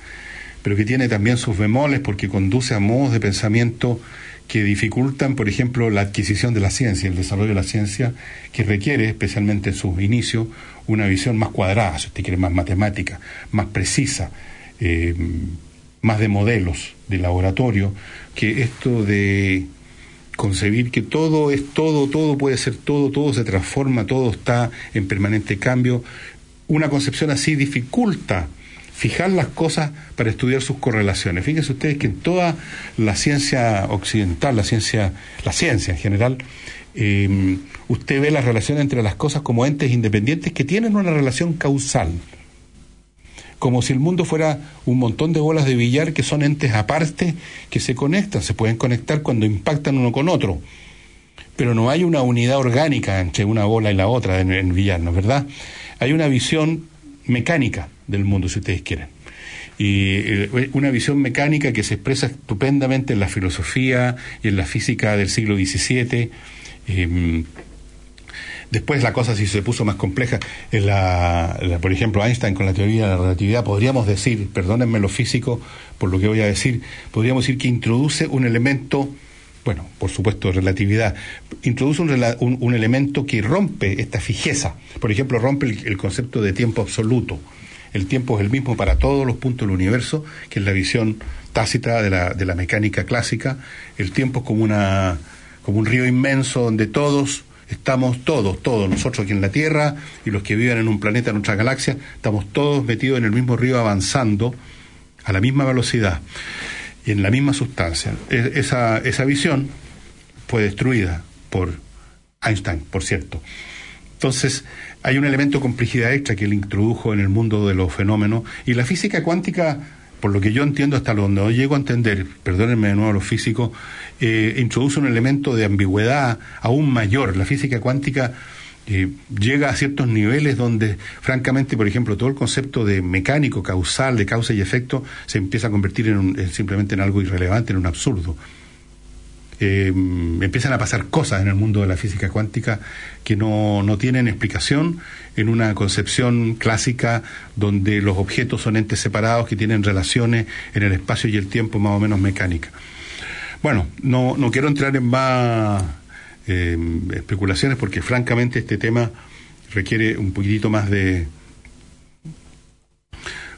pero que tiene también sus bemoles porque conduce a modos de pensamiento que dificultan, por ejemplo, la adquisición de la ciencia, el desarrollo de la ciencia, que requiere, especialmente en sus inicios, una visión más cuadrada, si usted quiere, más matemática, más precisa, eh, más de modelos de laboratorio, que esto de concebir que todo es todo, todo puede ser todo, todo se transforma, todo está en permanente cambio, una concepción así dificulta fijar las cosas para estudiar sus correlaciones. Fíjense ustedes que en toda la ciencia occidental, la ciencia, la ciencia en general, eh, usted ve la relación entre las cosas como entes independientes que tienen una relación causal. Como si el mundo fuera un montón de bolas de billar que son entes aparte que se conectan, se pueden conectar cuando impactan uno con otro. Pero no hay una unidad orgánica entre una bola y la otra en el billar, ¿no es verdad? Hay una visión mecánica del mundo, si ustedes quieren. Y eh, una visión mecánica que se expresa estupendamente en la filosofía y en la física del siglo XVII. Em, después la cosa sí se puso más compleja. En la, por ejemplo, Einstein con la teoría de la relatividad, podríamos decir, perdónenme lo físico por lo que voy a decir, podríamos decir que introduce un elemento bueno, por supuesto, relatividad, introduce un, un, elemento que rompe esta fijeza. Por ejemplo, rompe el, concepto de tiempo absoluto. El tiempo es el mismo para todos los puntos del universo, que es la visión tácita de la, de la mecánica clásica. El tiempo es como, una, como un río inmenso donde todos Estamos todos, todos, nosotros aquí en la Tierra y los que viven en un planeta, en otra galaxia, estamos todos metidos en el mismo río avanzando a la misma velocidad y en la misma sustancia. E- esa, esa visión fue destruida por Einstein, por cierto. Entonces, hay un elemento de complejidad extra que él introdujo en el mundo de los fenómenos y la física cuántica, por lo que yo entiendo hasta donde no llego a entender, perdónenme de nuevo los físicos, eh, introduce un elemento de ambigüedad aún mayor. La física cuántica eh, llega a ciertos niveles donde, francamente, por ejemplo, todo el concepto de mecánico, causal, de causa y efecto, se empieza a convertir en un- en simplemente en algo irrelevante, en un absurdo. Eh, empiezan a pasar cosas en el mundo de la física cuántica que no, no tienen explicación en una concepción clásica donde los objetos son entes separados que tienen relaciones en el espacio y el tiempo más o menos mecánicas. Bueno, no, no quiero entrar en más eh, especulaciones porque francamente este tema requiere un poquitito más de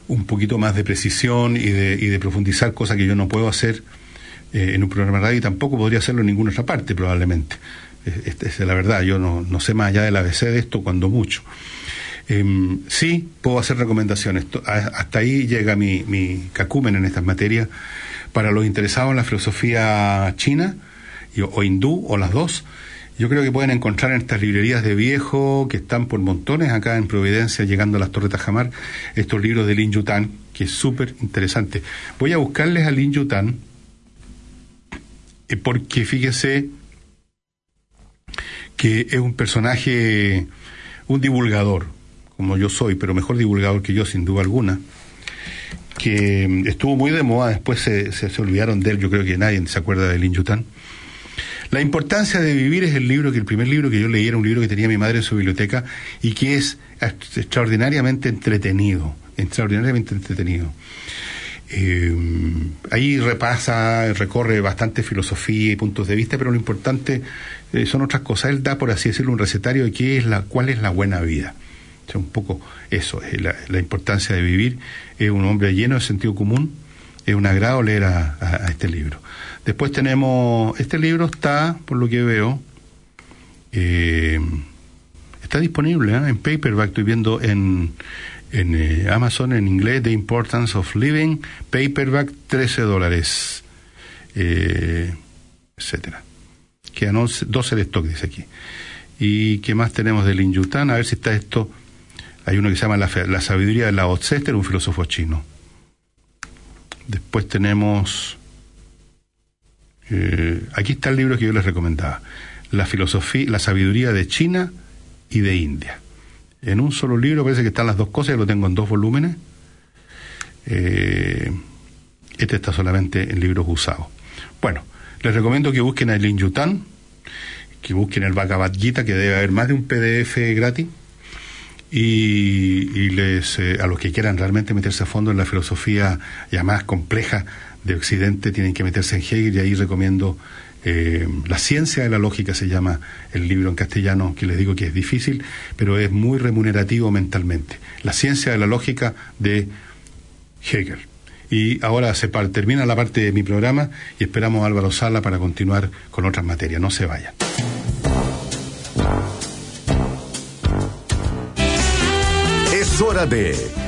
un poquito más de precisión y de, y de profundizar, cosa que yo no puedo hacer eh, en un programa de radio y tampoco podría hacerlo en ninguna otra parte probablemente. Esta es la verdad, yo no, no sé más allá del ABC de esto cuando mucho. Em, sí, puedo hacer recomendaciones. Hasta ahí llega mi, mi cacumen en estas materias. Para los interesados en la filosofía china o hindú, o las dos, yo creo que pueden encontrar en estas librerías de viejo que están por montones acá en Providencia, llegando a las Torres Tajamar, estos libros de Lin Yutan, que es súper interesante. Voy a buscarles a Lin Yutan, eh, porque fíjese que es un personaje, un divulgador, como yo soy, pero mejor divulgador que yo, sin duda alguna, que mm, estuvo muy de moda, después se, se, se olvidaron de él, yo creo que nadie se acuerda de Lin Yutan. La importancia de vivir es el libro que el primer libro que yo leí era un libro que tenía mi madre en su biblioteca y que es extraordinariamente entretenido, extraordinariamente entretenido. Eh, ahí repasa, recorre bastante filosofía y puntos de vista, pero lo importante eh, son otras cosas. Él da, por así decirlo, un recetario de qué es la, cuál es la buena vida. O sea, un poco eso, es la, importancia de vivir. Es un hombre lleno de sentido común. Es un agrado leer a este libro. Después tenemos, este libro está, por lo que veo, eh, está disponible ¿eh? en paperback, estoy viendo en, en eh, Amazon en inglés, The Importance of Living, paperback, 13 dólares, etcétera. Quedan 11 12 de stock, dice aquí. ¿Y qué más tenemos de Lin Yutan? A ver si está esto. Hay uno que se llama La, la sabiduría de Lao Tse, este un filósofo chino. Después tenemos... eh, aquí está el libro que yo les recomendaba. La filosofía, la sabiduría de China y de India. En un solo libro parece que están las dos cosas, lo tengo en dos volúmenes. Eh, este está solamente en libros usados. Bueno, les recomiendo que busquen a Lin Yutan, que busquen el Bhagavad Gita, que debe haber más de un PDF gratis. Y, y les, eh, a los que quieran realmente meterse a fondo en la filosofía ya más compleja de Occidente, tienen que meterse en Hegel y ahí recomiendo eh, La ciencia de la lógica, se llama el libro en castellano, que les digo que es difícil, pero es muy remunerativo mentalmente. La ciencia de la lógica de Hegel. Y ahora se termina la parte de mi programa y esperamos a Álvaro Sala para continuar con otras materias. No se vayan. Es hora de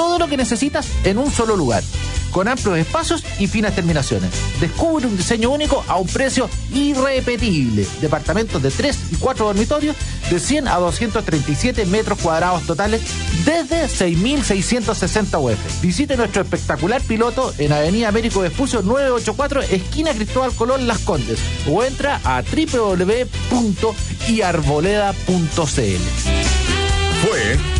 Todo lo que necesitas en un solo lugar. con amplios espacios y finas terminaciones. Descubre un diseño único a un precio irrepetible. Departamentos de 3 y 4 dormitorios de 100 a 237 metros cuadrados totales desde 6.660 UF. Visite nuestro espectacular piloto en Avenida Américo Vespucio 984, esquina Cristóbal Colón Las Condes, o entra a www.iarboleda.cl. Fue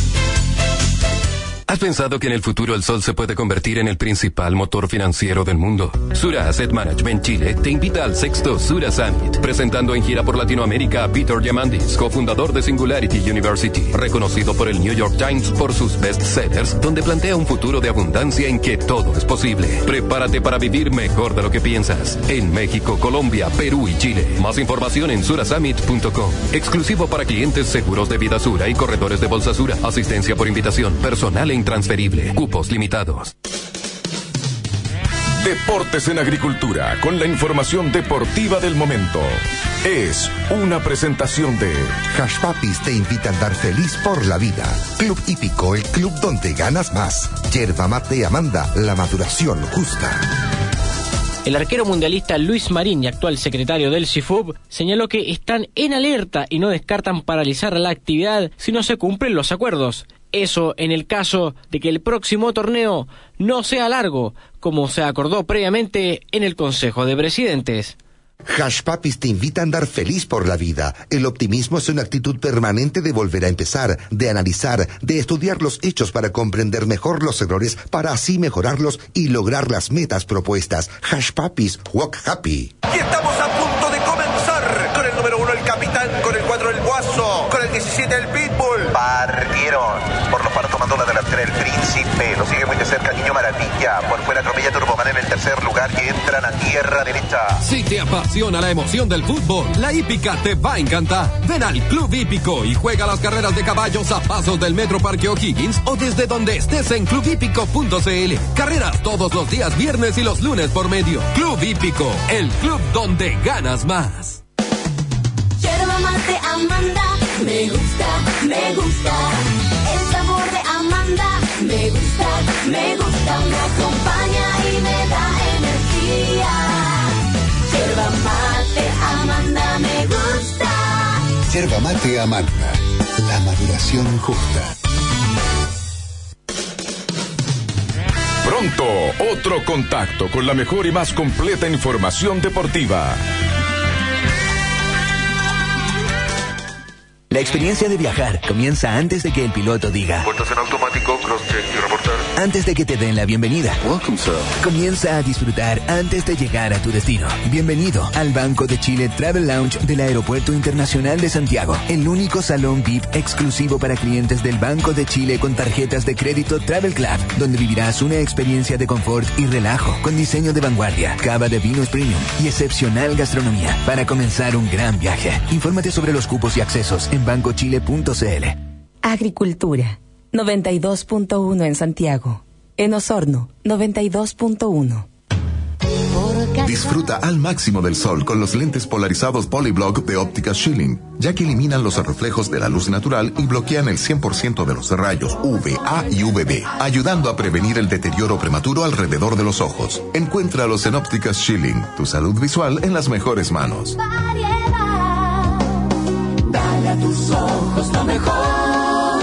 ¿Has pensado que en el futuro el sol se puede convertir en el principal motor financiero del mundo? Sura Asset Management Chile te invita al sexto Sura Summit, presentando en gira por Latinoamérica a Peter Diamandis, cofundador de Singularity University, reconocido por el New York Times por sus bestsellers, donde plantea un futuro de abundancia en que todo es posible. Prepárate para vivir mejor de lo que piensas. En México, Colombia, Perú y Chile. Más información en surasummit.com. Exclusivo para clientes seguros de vida Sura y corredores de bolsa Sura. Asistencia por invitación, personal en intransferible. Cupos limitados. Deportes en Agricultura, con la información deportiva del momento. Es una presentación de Hash Papis te invita a andar feliz por la vida. Club Hípico, el club donde ganas más. Yerba mate Amanda, la maduración justa. El arquero mundialista Luis Marín y actual secretario del CIFUB señaló que están en alerta y no descartan paralizar la actividad si no se cumplen los acuerdos. Eso en el caso de que el próximo torneo no sea largo, como se acordó previamente en el Consejo de Presidentes. Hash Papis te invita a andar feliz por la vida. El optimismo es una actitud permanente de volver a empezar, de analizar, de estudiar los hechos para comprender mejor los errores, para así mejorarlos y lograr las metas propuestas. Hash Papis, walk happy. Y estamos a punto de comenzar con el número uno el capitán, con el cuatro el guaso, con el 17 el pitbull. Partieron. Por los paros tomando la delantera el Lo sigue muy de cerca Niño Maravilla. Por fuera atropella Turboman en el tercer lugar y entran a tierra derecha. Si te apasiona la emoción del fútbol, la hípica te va a encantar. Ven al Club Hípico y juega las carreras de caballos a pasos del Metro Parque O'Higgins o desde donde estés en clubhípico.cl. Carreras todos los días viernes y los lunes por medio. Club Hípico, el club donde ganas más. Yerba mate Amanda, me gusta, me gusta. Me gusta, me gusta. Me acompaña y me da energía. Yerba mate Amanda, me gusta. Yerba mate Amanda, la maduración justa. Pronto, otro contacto con la mejor y más completa información deportiva. La experiencia de viajar comienza antes de que el piloto diga. Puertas en automático, cross-check y reportar. Antes de que te den la bienvenida. Welcome, sir. Comienza a disfrutar antes de llegar a tu destino. Bienvenido al Banco de Chile Travel Lounge del Aeropuerto Internacional de Santiago. El único salón VIP exclusivo para clientes del Banco de Chile con tarjetas de crédito Travel Club, donde vivirás una experiencia de confort y relajo con diseño de vanguardia, cava de vinos premium y excepcional gastronomía para comenzar un gran viaje. Infórmate sobre los cupos y accesos en bancochile.cl. Agricultura 92.1 en Santiago. En Osorno 92.1. Disfruta al máximo del sol con los lentes polarizados Polyblock de óptica Schilling, ya que eliminan los reflejos de la luz natural y bloquean el 100% de los rayos UVA y UVB, ayudando a prevenir el deterioro prematuro alrededor de los ojos. Encuéntralos en ópticas Schilling, tu salud visual en las mejores manos. Tus ojos lo mejor.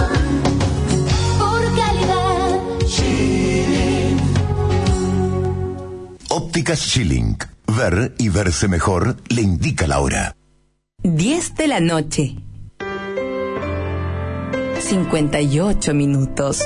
Por calidad, Schilling. Ópticas Schilling. Ver y verse mejor le indica la hora. 10 de la noche. 58 minutos.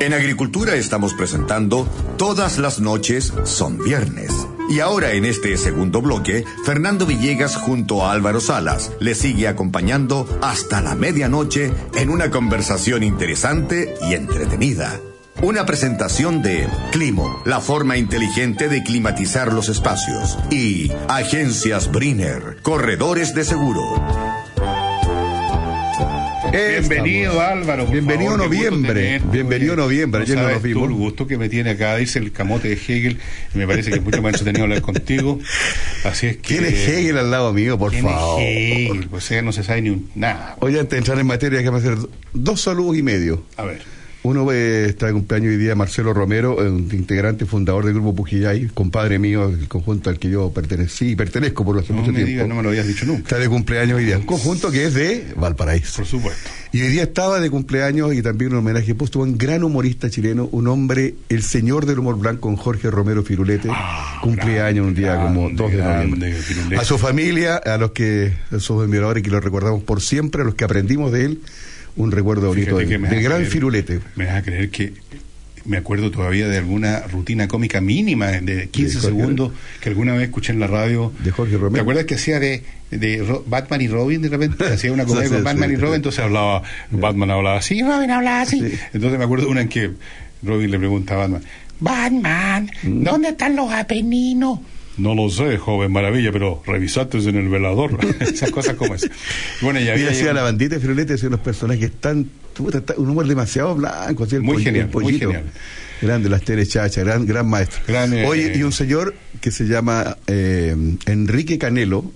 En Agricultura estamos presentando Todas las noches son viernes. Y ahora en este segundo bloque, Fernando Villegas junto a Álvaro Salas le sigue acompañando hasta la medianoche en una conversación interesante y entretenida. Una presentación de Climo, la forma inteligente de climatizar los espacios. Y Agencias Briner, corredores de seguro. Bienvenido Álvaro. por Bienvenido favor, noviembre. tenerte, Bienvenido oye. noviembre. No Ayer no sabes nos tú el gusto que me tiene acá, dice el camote de Hegel. y me parece que es mucho más entretenido hablar contigo. Así es que. ¿Quién es Hegel al lado mío, por ¿Quién es favor? Hegel? Pues ella no se sabe ni un, nada. Oye, antes de entrar en materia, déjame hacer dos saludos y medio. A ver. Uno eh, está de cumpleaños hoy día Marcelo Romero, eh, un integrante fundador del grupo Pujillay, compadre mío, el conjunto al que yo pertenecí y pertenezco por hace No mucho me tiempo. no me lo habías dicho nunca. Está de cumpleaños hoy día. Un conjunto que es de Valparaíso. Por supuesto. Y hoy día estaba de cumpleaños y también un homenaje puesto a un gran humorista chileno, un hombre, el señor del humor blanco, Jorge Romero Firulete. cumpleaños un día como 2 de noviembre. A su familia, a los que sus admiradores que lo recordamos por siempre, a los que aprendimos de él, un recuerdo bonito de, de vas a gran creer- Firulete. Me vas a creer que me acuerdo todavía de alguna rutina cómica mínima de 15 Jorge segundos que alguna vez escuché en la radio. De Jorge Romero. ¿Te acuerdas que hacía de, de Batman y Robin de repente? Hacía una comedia Sí, con Batman sí, y sí. Robin, entonces hablaba, Batman hablaba así, Robin hablaba así. Entonces me acuerdo una en que Robin le pregunta a Batman, Batman, Mm. ¿dónde están los apeninos? No lo sé, joven maravilla, pero revisaste en el velador. Esas cosas como esas. Bueno, Y había hacía la bandita de Firulete, unos personajes tan, un humor demasiado blanco, así el Muy genial, el muy genial. Grande, las telechacha, gran, gran maestro. Gran, eh, Oye, y un señor que se llama eh, Enrique Canelo,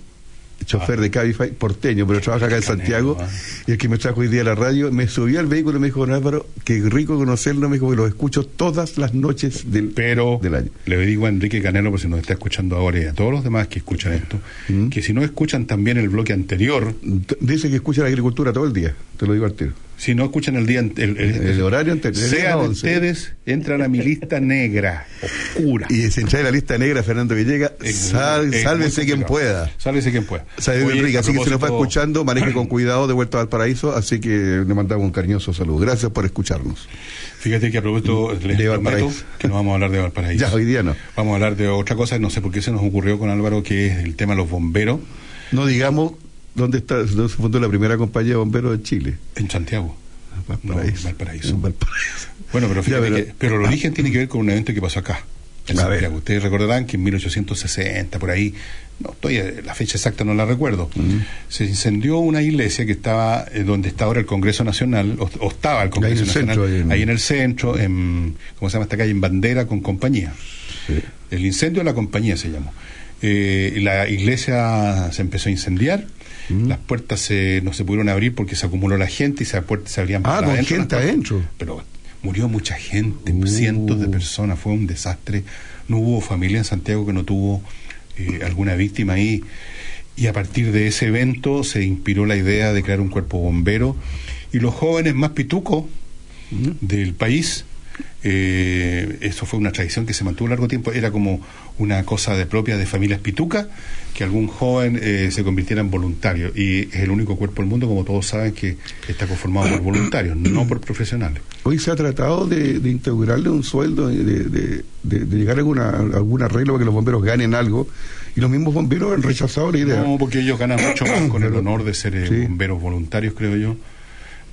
chofer de Cabify, porteño, pero trabaja acá en Santiago, y el que me trajo hoy día a la radio, me subió al vehículo y me dijo, don Álvaro, qué rico conocerlo, me dijo que lo escucho todas las noches del, Pero del año. le digo a Enrique Canelo, por si nos está escuchando ahora, y a todos los demás que escuchan esto, que si no escuchan también el bloque anterior, Dice que escucha la agricultura todo el día, te lo digo al tiro. Si no escuchan el día el, el- El horario anterior, sean 11. ustedes, entran a mi lista negra, oscura. Y si entra en la lista negra, Fernando Villegas, sal- es sálvese quien pueda. Sálvese quien pueda. Sabe Oye, Enrique, así que si nos va escuchando, maneje con cuidado de vuelta al paraíso, así que le mandamos un cariñoso saludo. Gracias por escucharnos. Fíjate que a propósito les De prometo que no vamos a hablar de Valparaíso. Ya, hoy día no. Vamos a hablar de otra cosa, no sé por qué se nos ocurrió con Álvaro, que es el tema de los bomberos No digamos dónde está, dónde se fundó la primera compañía de bomberos de Chile. en Santiago. Valparaíso. No, Valparaíso. En Valparaíso. Bueno, pero fíjate Ya, pero- que pero el origen tiene que ver con un evento que pasó acá, en. Santiago. Ustedes recordarán que en 1860, por ahí, no estoy, la fecha exacta no la recuerdo, se incendió una iglesia que estaba eh, donde está ahora el Congreso Nacional, o, o estaba el Congreso Ahí el Nacional, centro, ahí en- ahí en el centro, en, ¿cómo se llama esta calle? En Bandera con compañía. El incendio de la compañía se llamó. Eh, la iglesia se empezó a incendiar, Mm. las puertas se- no se pudieron abrir porque se acumuló la gente y esas puertas se abrían Ah, para con adentro, gente adentro. Pero murió mucha gente, Uh. cientos de personas, fue un desastre. No hubo familia en Santiago que no tuvo eh, alguna víctima ahí. Y a partir de ese evento se inspiró la idea de crear un cuerpo bombero. Y los jóvenes más pitucos del país, eh, eso fue una tradición que se mantuvo largo tiempo, era como una cosa de propia de familias pitucas, que algún joven eh, se convirtiera en voluntario. Y es el único cuerpo del mundo, como todos saben, que está conformado por voluntarios, no por profesionales. Hoy se ha tratado de, de integrarle un sueldo, de, de- de- de llegar a alguna, a algún arreglo para que los bomberos ganen algo, y los mismos bomberos han rechazado la idea. No, porque ellos ganan mucho más con el honor de ser eh, Sí. bomberos voluntarios, creo yo.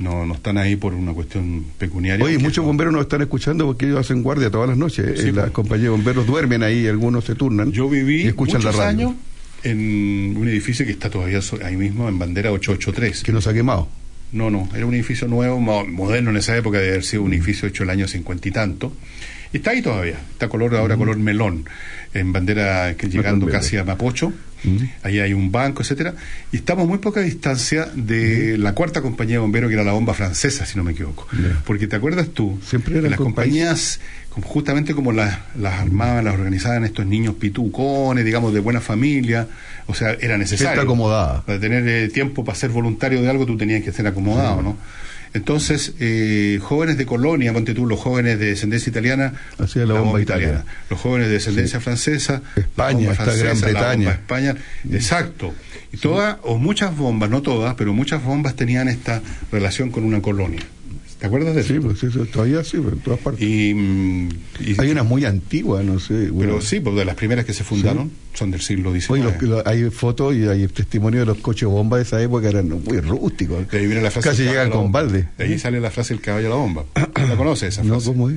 No, no están ahí por una cuestión pecuniaria. Oye, muchos bomberos nos están escuchando porque ellos hacen guardia todas las noches. Sí, Eh, las pues. compañías de bomberos duermen ahí, algunos se turnan. Yo viví y escuchan muchos la radio. años en un edificio que está todavía ahí mismo, en bandera 883. Que nos ha quemado. No, no, era un edificio nuevo, mo- moderno en esa época, de haber sido un edificio hecho el año cincuenta y tanto. Y está ahí todavía, está color ahora color melón, en bandera que llegando casi a Mapocho. Ahí hay un banco, etcétera. Y estamos a muy poca distancia de la cuarta compañía de bomberos, que era la bomba francesa, si no me equivoco. Porque te acuerdas tú, Siempre eran las compañías, como- justamente como las, las armaban, las organizaban estos niños pitucones, digamos, de buena familia, o sea, era necesario. Gente acomodada. Para tener eh, tiempo para ser voluntario de algo, tú tenías que ser acomodado. ¿no? Entonces, eh, jóvenes de colonia, ponte tú, los jóvenes de descendencia italiana, Hacía la bomba italiana. Los jóvenes de descendencia francesa, España, está Gran Bretaña. bomba España, exacto. Y todas, o muchas bombas, no todas, pero muchas bombas tenían esta relación con una colonia. ¿Te acuerdas de eso? Sí, pues eso todavía sí, pero en todas partes. Y, y- Hay unas muy antiguas, no sé. pero sí, pues de las primeras que se fundaron son del siglo XIX. Oye, los- los- hay fotos y hay testimonio de los coches bomba de esa época, eran muy rústicos. De ahí viene la frase Casi llegan con balde. De ahí sale la frase el caballo a la bomba. ¿La conoces esa No, frase? ¿cómo es?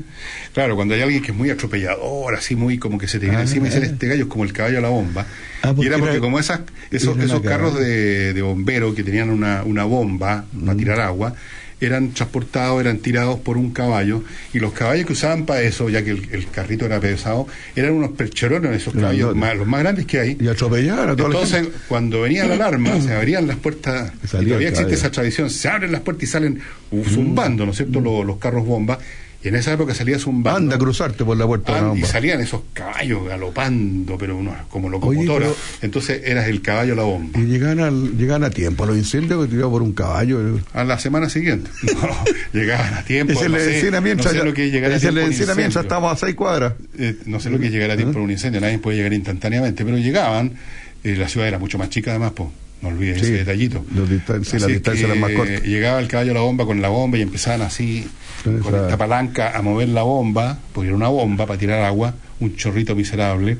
Claro, cuando hay alguien que es muy atropellador, así muy como que se te viene Ah, encima y dicen, este gallo es como el caballo a la bomba. Ah, y era porque era- como esas, esos, esos carros de, de bomberos que tenían una, una bomba Mm. para tirar agua, eran transportados, eran tirados por un caballo, y los caballos que usaban para eso, ya que el, el carrito era pesado, eran unos percherones, esos caballos, más- los más grandes que hay. Y atropellaban a toda Entonces, cuando venía la alarma, se abrían las puertas, y todavía existe esa tradición, se abren las puertas y salen uh, zumbando, ¿no es cierto?, los, los carros bomba, y en esa época salía zumbando. Anda a cruzarte por la puerta de y salían esos caballos galopando, pero unos, como locomotora. Oye, Entonces eras el caballo a la bomba. Y llegaban, al, llegaban a tiempo. Los incendios que tiraban por un caballo. A la semana siguiente. No, llegaban a tiempo. Ese no le sé, a mientras, no sé lo que a tiempo le a un decían a mientras estábamos a seis cuadras. Eh, no sé lo que es llegar a tiempo a un incendio, nadie puede llegar instantáneamente, pero llegaban, eh, la ciudad era mucho más chica además, pues, no olvides Sí, ese detallito. los distan- sí, distancias que, eran más cortas. eh, Llegaba el caballo a la bomba con la bomba y empezaban así, Con esta palanca, a mover la bomba, porque era una bomba para tirar agua, un chorrito miserable.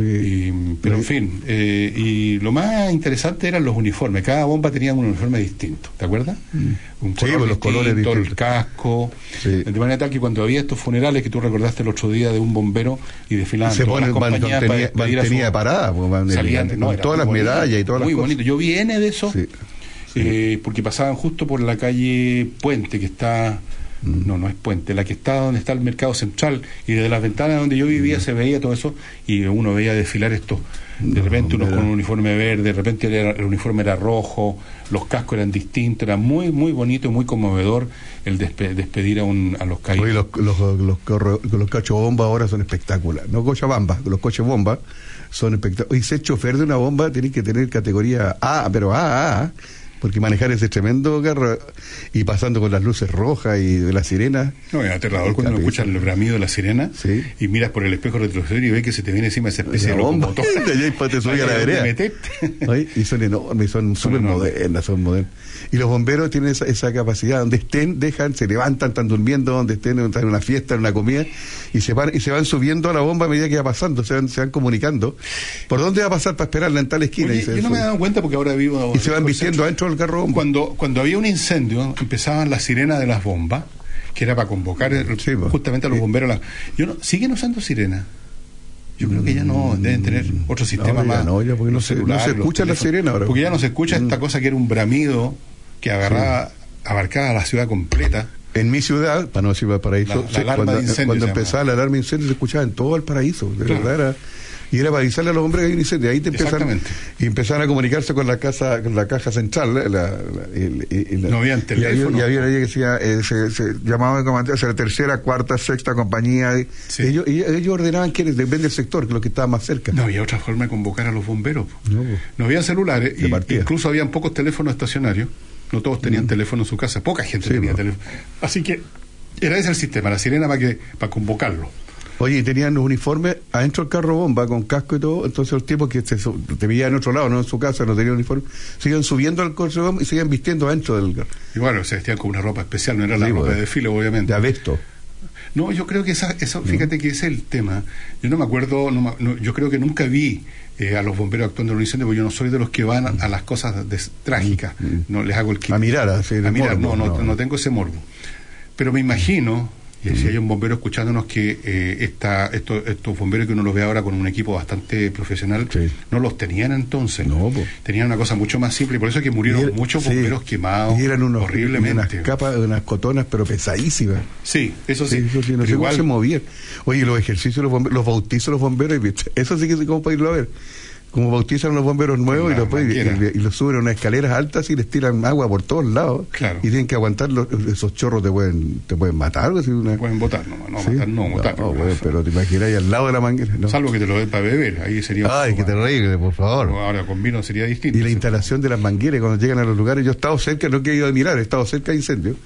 Y, pero en fin, eh, y lo más interesante eran los uniformes. Cada bomba tenía un uniforme distinto, ¿te acuerdas? Un Mm. Sí, color pues, los colores distinto, el distintos. casco. De manera tal que cuando había estos funerales que tú recordaste el otro día de un bombero y desfilaban Se todas pone las compañías para mantenía, despedir a su- mantenía parada, pues, salían, no, todas las bonito, medallas y todas las muy cosas. bonito. Yo vi N de eso eh, porque pasaban justo por la calle Puente que está. No, no es Puente, la que está donde está el mercado central y desde las ventanas donde yo vivía se veía todo eso y uno veía desfilar estos de repente unos con un uniforme verde, de repente el uniforme era rojo, los cascos eran distintos, era muy muy bonito y muy conmovedor el despe- despedir a, un, a los caídos. Oye, los, los, los, los bomba ahora son espectaculares. No coches bomba, los coches bomba son espectaculares. Y ser chofer de una bomba tenés que tener categoría A, pero A, A, porque manejar ese tremendo carro y pasando con las luces rojas y de la sirena. No, es aterrador cuando uno escucha el bramido de la sirena y miras por el espejo retrovisor y ves que se te viene encima esa especie La de bomba. locomotora. De allá y te a la vereda. Oye, y son enormes, son súper modernas, son modernas. Y los bomberos tienen esa, esa capacidad, donde estén, dejan, se levantan, están durmiendo, donde estén, están en una fiesta, en una comida, y se van, y se van subiendo a la bomba a medida que va pasando, se van, se van comunicando. ¿Por dónde va a pasar para esperarla en tal esquina? Oye, Y se- yo no me he dado cuenta porque ahora vivo. Y se van vistiendo adentro del carro bomba. Cuando, cuando había un incendio, empezaban las sirenas de las bombas, que era para convocar el- justamente a los bomberos. a la- yo no, ¿Siguen usando sirenas? Yo creo que ya no, deben tener otro sistema Mm. más. no, ya porque no los se- no escucha la sirena ahora. Mm. Porque ya no se escucha esta cosa que era un bramido que agarraba, abarcaba la ciudad completa. En mi ciudad, para no decir Valparaíso, La- la cuando, de empezaba la alarma de incendio se escuchaba en todo el paraíso, de Claro. verdad era- y era para avisarle a los hombres que hay un incendio. Ahí te empezaron, y empezaron a comunicarse con la casa, con la caja central. la- la- y- y- y No habían y había- teléfono. Y había, una que decía, eh, se, se llamaba el comandante, o sea, la tercera, cuarta, sexta compañía. y- ellos, y ellos ordenaban quiénes, depende del sector, que lo que estaba más cerca. No había otra forma de convocar a los bomberos. No. No había celulares, y incluso habían pocos teléfonos estacionarios. No todos tenían teléfono en su casa, poca gente Sí, tenía po. teléfono. Así que era ese el sistema, la sirena para que para convocarlo. Oye, y tenían los uniformes adentro del carro bomba con casco y todo, entonces los tipos que se, te veían en otro lado, no en su casa, no tenían uniforme, siguen subiendo al coche bomba y siguen vistiendo adentro del carro. Y bueno, se vestían con una ropa especial, no era la Sí, ropa pues, de desfile, obviamente. De abesto. No, yo creo que esa, eso, fíjate que ese es el tema. Yo no me acuerdo, no yo creo que nunca vi eh, a los bomberos actuando en un incendio, porque yo no soy de los que van a, a las cosas des- trágicas. No les hago el kit. A mirar, A mirar, morbo, no, no. no tengo ese morbo. Pero me imagino, y si hay un bombero escuchándonos, que eh, esta, estos, estos bomberos que uno los ve ahora con un equipo bastante profesional, no los tenían entonces. Tenían una cosa mucho más simple, por eso es que murieron era- muchos sí, bomberos quemados y eran unos, horriblemente. unas capas, unas cotonas, pero pesadísimas. Sí, eso sí. eso sí, no Pero sé igual- cómo se movían. Oye, los ejercicios, los, bomberos, los bautizos los bomberos, eso sí que es como para irlo a ver. Como bautizan los bomberos nuevos y la los, pues, y, manguera. y- y los suben a unas escaleras altas y les tiran agua por todos lados. Claro. Y tienen que aguantar los- esos chorros, te pueden, te pueden matar. Así una... Pueden votar, no, no, Sí. matar, no, votar. No, bueno, pero te imaginas ahí al lado de la manguera. ¿no? Salvo que te lo den para beber, ahí sería. Ay, qué terrible, por favor. Ahora con vino sería distinto. Y la instalación de las mangueras cuando llegan a los lugares, yo he estado cerca, no he ido a mirar, he estado cerca de incendios.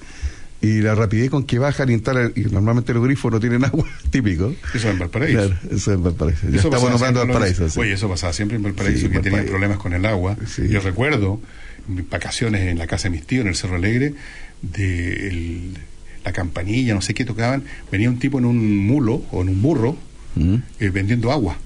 Y la rapidez con que bajan y instalan, y normalmente los grifos no tienen agua, típico. Eso en Valparaíso. Claro, eso en Valparaíso. Ya Eso estamos nombrando Valparaíso. Sí. Oye, eso pasaba siempre en Valparaíso, Sí, que tenían Valparaíso. problemas con el agua. Yo recuerdo mis vacaciones en la casa de mis tíos, en el Cerro Alegre, de el- la campanilla, no sé qué tocaban. Venía un tipo en un mulo o en un burro Mm. eh, vendiendo agua.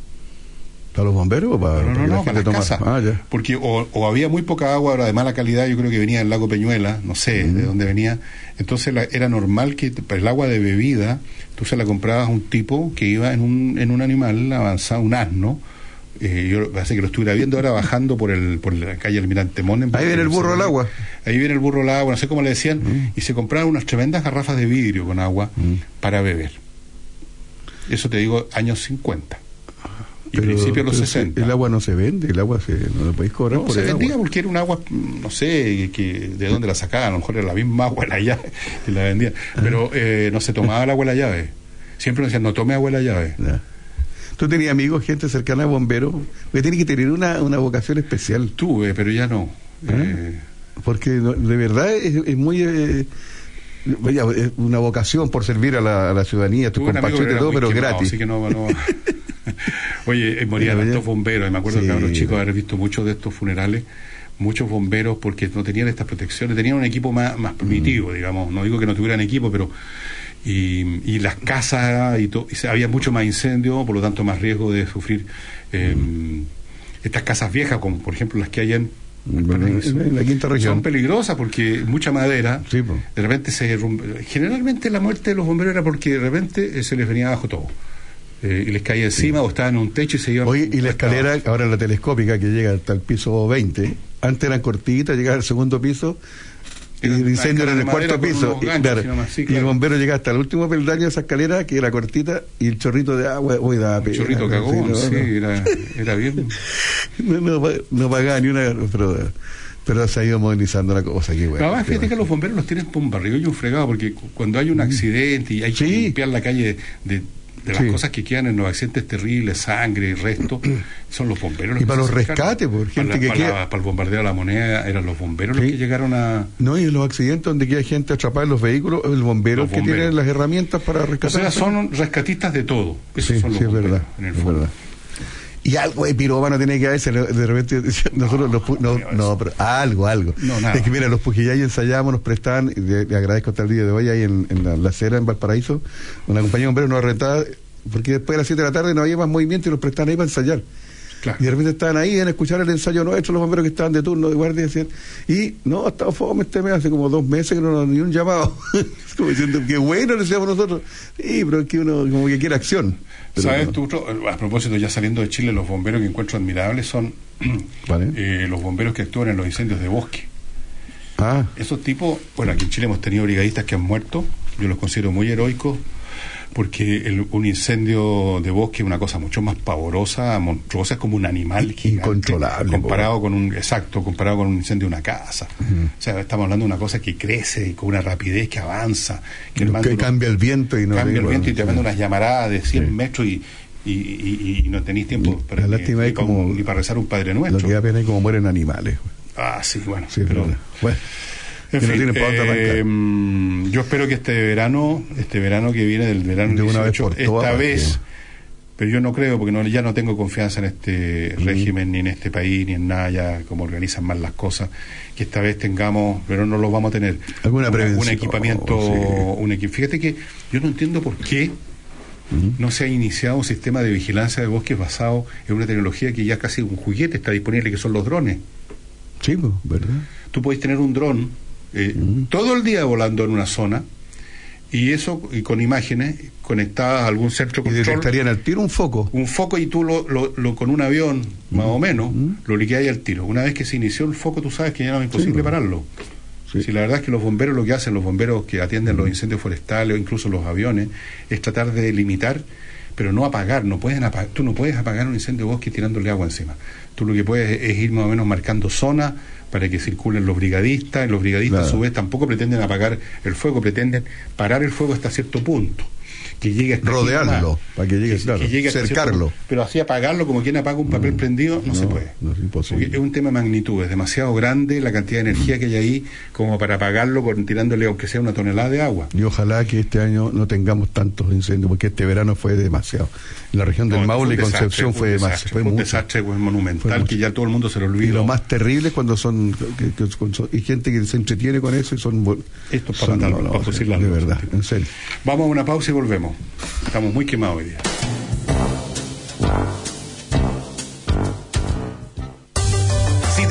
¿Para los bomberos o para, No, no, para la para las casas. Ah, ya. Porque o, o había muy poca agua ahora de mala calidad, yo creo que venía del lago Peñuela, no sé de dónde venía. Entonces la- era normal que para el agua de bebida tú se la comprabas a un tipo que iba en un, en un animal avanzado, un asno. Eh, yo parece que lo estuviera viendo ahora bajando por el por la calle Almirante Mon. Ahí viene el burro al agua. Ahí viene el burro al agua, no sé cómo le decían. Y se compraron unas tremendas garrafas de vidrio con agua para beber. Eso te digo, años 50. Y Pero- principios de los pero 60. El agua no se vende, el agua se, no lo podéis cobrar No, por se el vendía agua. porque era un agua, no sé, que de dónde la sacaban, a lo mejor era la misma agua la llave y la vendían. Pero eh, no se tomaba el agua la llave. Siempre nos decían, no tome agua la llave. ¿Tú tenías amigos, gente cercana a bomberos? Porque tiene que tener una, una vocación especial. Tuve, pero ya no. ¿Eh? Porque no- de verdad es, es muy... eh, una vocación por servir a la, a la ciudadanía, tu Tuve un amigo compatriota que y era todo, pero gratis. así que no, no- Oye, eh, morían tantos bomberos, y me acuerdo Sí. que a los chicos haber visto muchos de estos funerales, muchos bomberos porque no tenían estas protecciones, tenían un equipo más, más primitivo, Mm. digamos, no digo que no tuvieran equipo, pero y, y las casas y, to- y había mucho más incendio, por lo tanto más riesgo de sufrir eh, Mm. estas casas viejas, como por ejemplo las que hay en Bueno, en- la quinta región. son peligrosas porque mucha madera de repente se derrumba. generalmente la muerte de los bomberos era porque de repente eh, se les venía abajo todo Eh, y les caía encima o estaban en un techo y se iban Oye, y la escalera, ahora la telescópica que llega hasta el piso 20, antes eran cortitas, llegaba al segundo piso, y el incendio era en el cuarto piso. Y, claro, sí, y el bombero llegaba hasta el último peldaño de esa escalera, que era cortita, y el chorrito de agua, uy, daba pena, chorrito cagón no, sí, no. Era, era bien. No, no, no pagaba ni una, pero, pero se ha ido modernizando la cosa. Qué bueno, Además, fíjate que los bomberos los tienen por un barrio y un fregado, porque cu- cuando hay un accidente y hay que limpiar la calle de, de las Sí. cosas que quedan en los accidentes terribles, sangre y resto, son los bomberos los Y que para los rescates, por gente para, que para queda- para el bombardeo de la moneda, eran los bomberos los que llegaron a... No, y en los accidentes donde queda gente atrapada en los vehículos, el bombero Los que tiene bomberos. las herramientas para O rescatar. sea, son rescatistas de todo. Esos Sí, son los sí, es verdad, en el es verdad. Y algo de pirómano tiene que haber, se le- de repente nosotros los pu- no, no, pero algo, algo. No, nada. Es que mira, los pujillay ensayábamos, nos prestaban, y le, le agradezco hasta el día de hoy ahí en, en la, la acera en Valparaíso, una compañía de bomberos nos rentaba, porque después de las 7 de la tarde no había más movimiento y nos prestaban ahí para ensayar. Y de repente estaban ahí en escuchar el ensayo nuestro, los bomberos que estaban de turno de guardia, decían, y no, ha estado fome este mes, hace como dos meses que no nos ni un llamado. Como diciendo, qué bueno, decíamos nosotros. Sí, pero es que uno como que quiere acción. Pero ¿Sabes no. tú, a propósito, ya saliendo de Chile, los bomberos que encuentro admirables son eh, los bomberos que actúan en los incendios de bosque. Ah. Esos tipos, bueno, aquí en Chile hemos tenido brigadistas que han muerto, yo los considero muy heroicos, porque el- un incendio de bosque es una cosa mucho más pavorosa, monstruosa, es como un animal gigante, Incontrolable, comparado con un, exacto, comparado con un incendio de una casa. O sea, estamos hablando de una cosa que crece y con una rapidez que avanza, que, el que mando- cambia el viento y no cambia el viento y te sí. manda unas llamaradas de 100 metros y, y, y- y no tenéis tiempo para, La ni- lástima ni como- ni para rezar un Padre Nuestro. da pena es como mueren animales. Ah, sí, bueno. Sí, pero, bueno. En que fin, eh, yo espero que este verano, este verano que viene del verano De una vez 18, por todas, esta vez, pero yo no creo porque no, ya no tengo confianza en este Mm. régimen ni en este país ni en nada ya como organizan mal las cosas, que esta vez tengamos, pero no lo vamos a tener. Alguna un- prevención, un equipamiento, sí. un equi- Fíjate que yo no entiendo por qué no se ha iniciado un sistema de vigilancia de bosques basado en una tecnología que ya casi un juguete está disponible, que son los drones. Sí, pues, ¿verdad? Tú podés tener un dron eh, todo el día volando en una zona y eso y con imágenes conectadas a algún centro Y control. detectarían al tiro un foco. Un foco y tú lo, lo- lo- con un avión, más o menos, lo liquidáis al tiro. Una vez que se inició el foco, tú sabes que ya no es imposible pararlo. Si la verdad es que los bomberos lo que hacen, los bomberos que atienden los incendios forestales o incluso los aviones, es tratar de limitar, pero no apagar. No pueden apa- tú no puedes apagar un incendio de bosque tirándole agua encima. Tú lo que puedes es ir más o menos marcando zonas para que circulen los brigadistas. y Los brigadistas a su vez tampoco pretenden apagar el fuego, pretenden parar el fuego hasta cierto punto. Que llegue hasta Rodearlo, para que llegue, claro, que llegue hasta cierto cercarlo. punto. Pero así apagarlo como quien apaga un papel prendido, no, se puede. No es imposible. Porque es un tema de magnitud, es demasiado grande la cantidad de energía que hay ahí como para apagarlo con tirándole aunque sea una tonelada de agua. Y ojalá que este año no tengamos tantos incendios, porque este verano fue demasiado. En la región del Maule y Concepción fue demasiado. Fue, un desastre monumental Fue mucho. que ya todo el mundo se lo Y olvidó. lo más terrible es cuando son, que- que y gente que se entretiene con eso y son Esto es para son- para fusilarlo. de verdad, en serio. Vamos a una pausa y volvemos. Estamos muy quemados hoy día.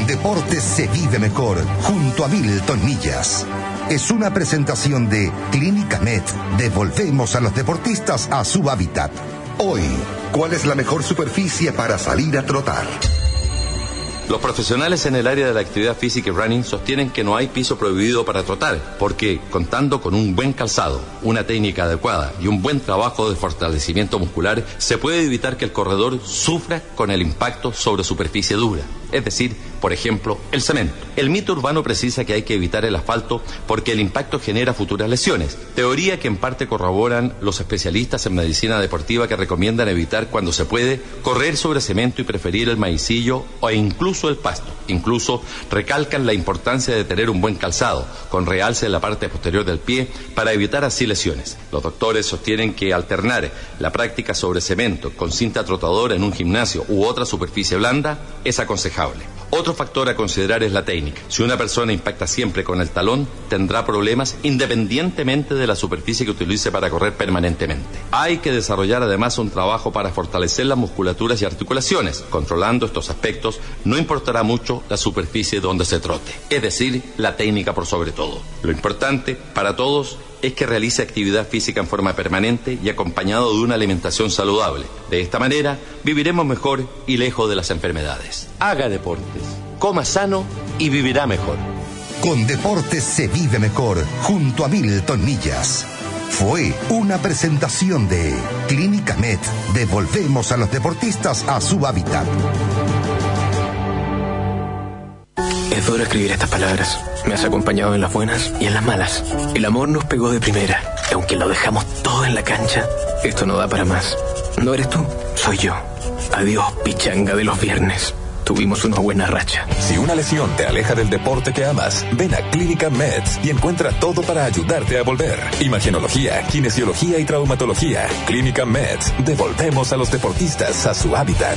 Con deportes se vive mejor, junto a Milton Millas. Es una presentación de Clínica Med. Devolvemos a los deportistas a su hábitat. Hoy, ¿cuál es la mejor superficie para salir a trotar? Los profesionales en el área de la actividad física y running sostienen que no hay piso prohibido para trotar, porque contando con un buen calzado, una técnica adecuada y un buen trabajo de fortalecimiento muscular, se puede evitar que el corredor sufra con el impacto sobre superficie dura, es decir, por ejemplo, el cemento. El mito urbano precisa que hay que evitar el asfalto porque el impacto genera futuras lesiones, teoría que en parte corroboran los especialistas en medicina deportiva que recomiendan evitar cuando se puede correr sobre cemento y preferir el maicillo o incluso el pasto. Incluso recalcan la importancia de tener un buen calzado, con realce en la parte posterior del pie, para evitar así lesiones. Los doctores sostienen que alternar la práctica sobre cemento con cinta trotadora en un gimnasio u otra superficie blanda es aconsejable. Otro factor a considerar es la técnica. Si una persona impacta siempre con el talón, tendrá problemas independientemente de la superficie que utilice para correr permanentemente. Hay que desarrollar además un trabajo para fortalecer las musculaturas y articulaciones. Controlando estos aspectos, no importará mucho la superficie donde se trote, es decir, la técnica por sobre todo. Lo importante para todos es que realice actividad física en forma permanente y acompañado de una alimentación saludable. De esta manera, viviremos mejor y lejos de las enfermedades. Haga deportes, coma sano y vivirá mejor. Con deportes se vive mejor, junto a Milton Millas. Fue una presentación de Clínica Med. Devolvemos a los deportistas a su hábitat. Es duro escribir estas palabras. Me has acompañado en las buenas y en las malas. El amor nos pegó de primera. Y aunque lo dejamos todo en la cancha, esto no da para más. No eres tú, soy yo. Adiós, pichanga de los viernes. Tuvimos una buena racha. Si una lesión te aleja del deporte que amas, ven a Clínica Meds y encuentra todo para ayudarte a volver. Imagenología, kinesiología y traumatología. Clínica Meds. Devolvemos a los deportistas a su hábitat.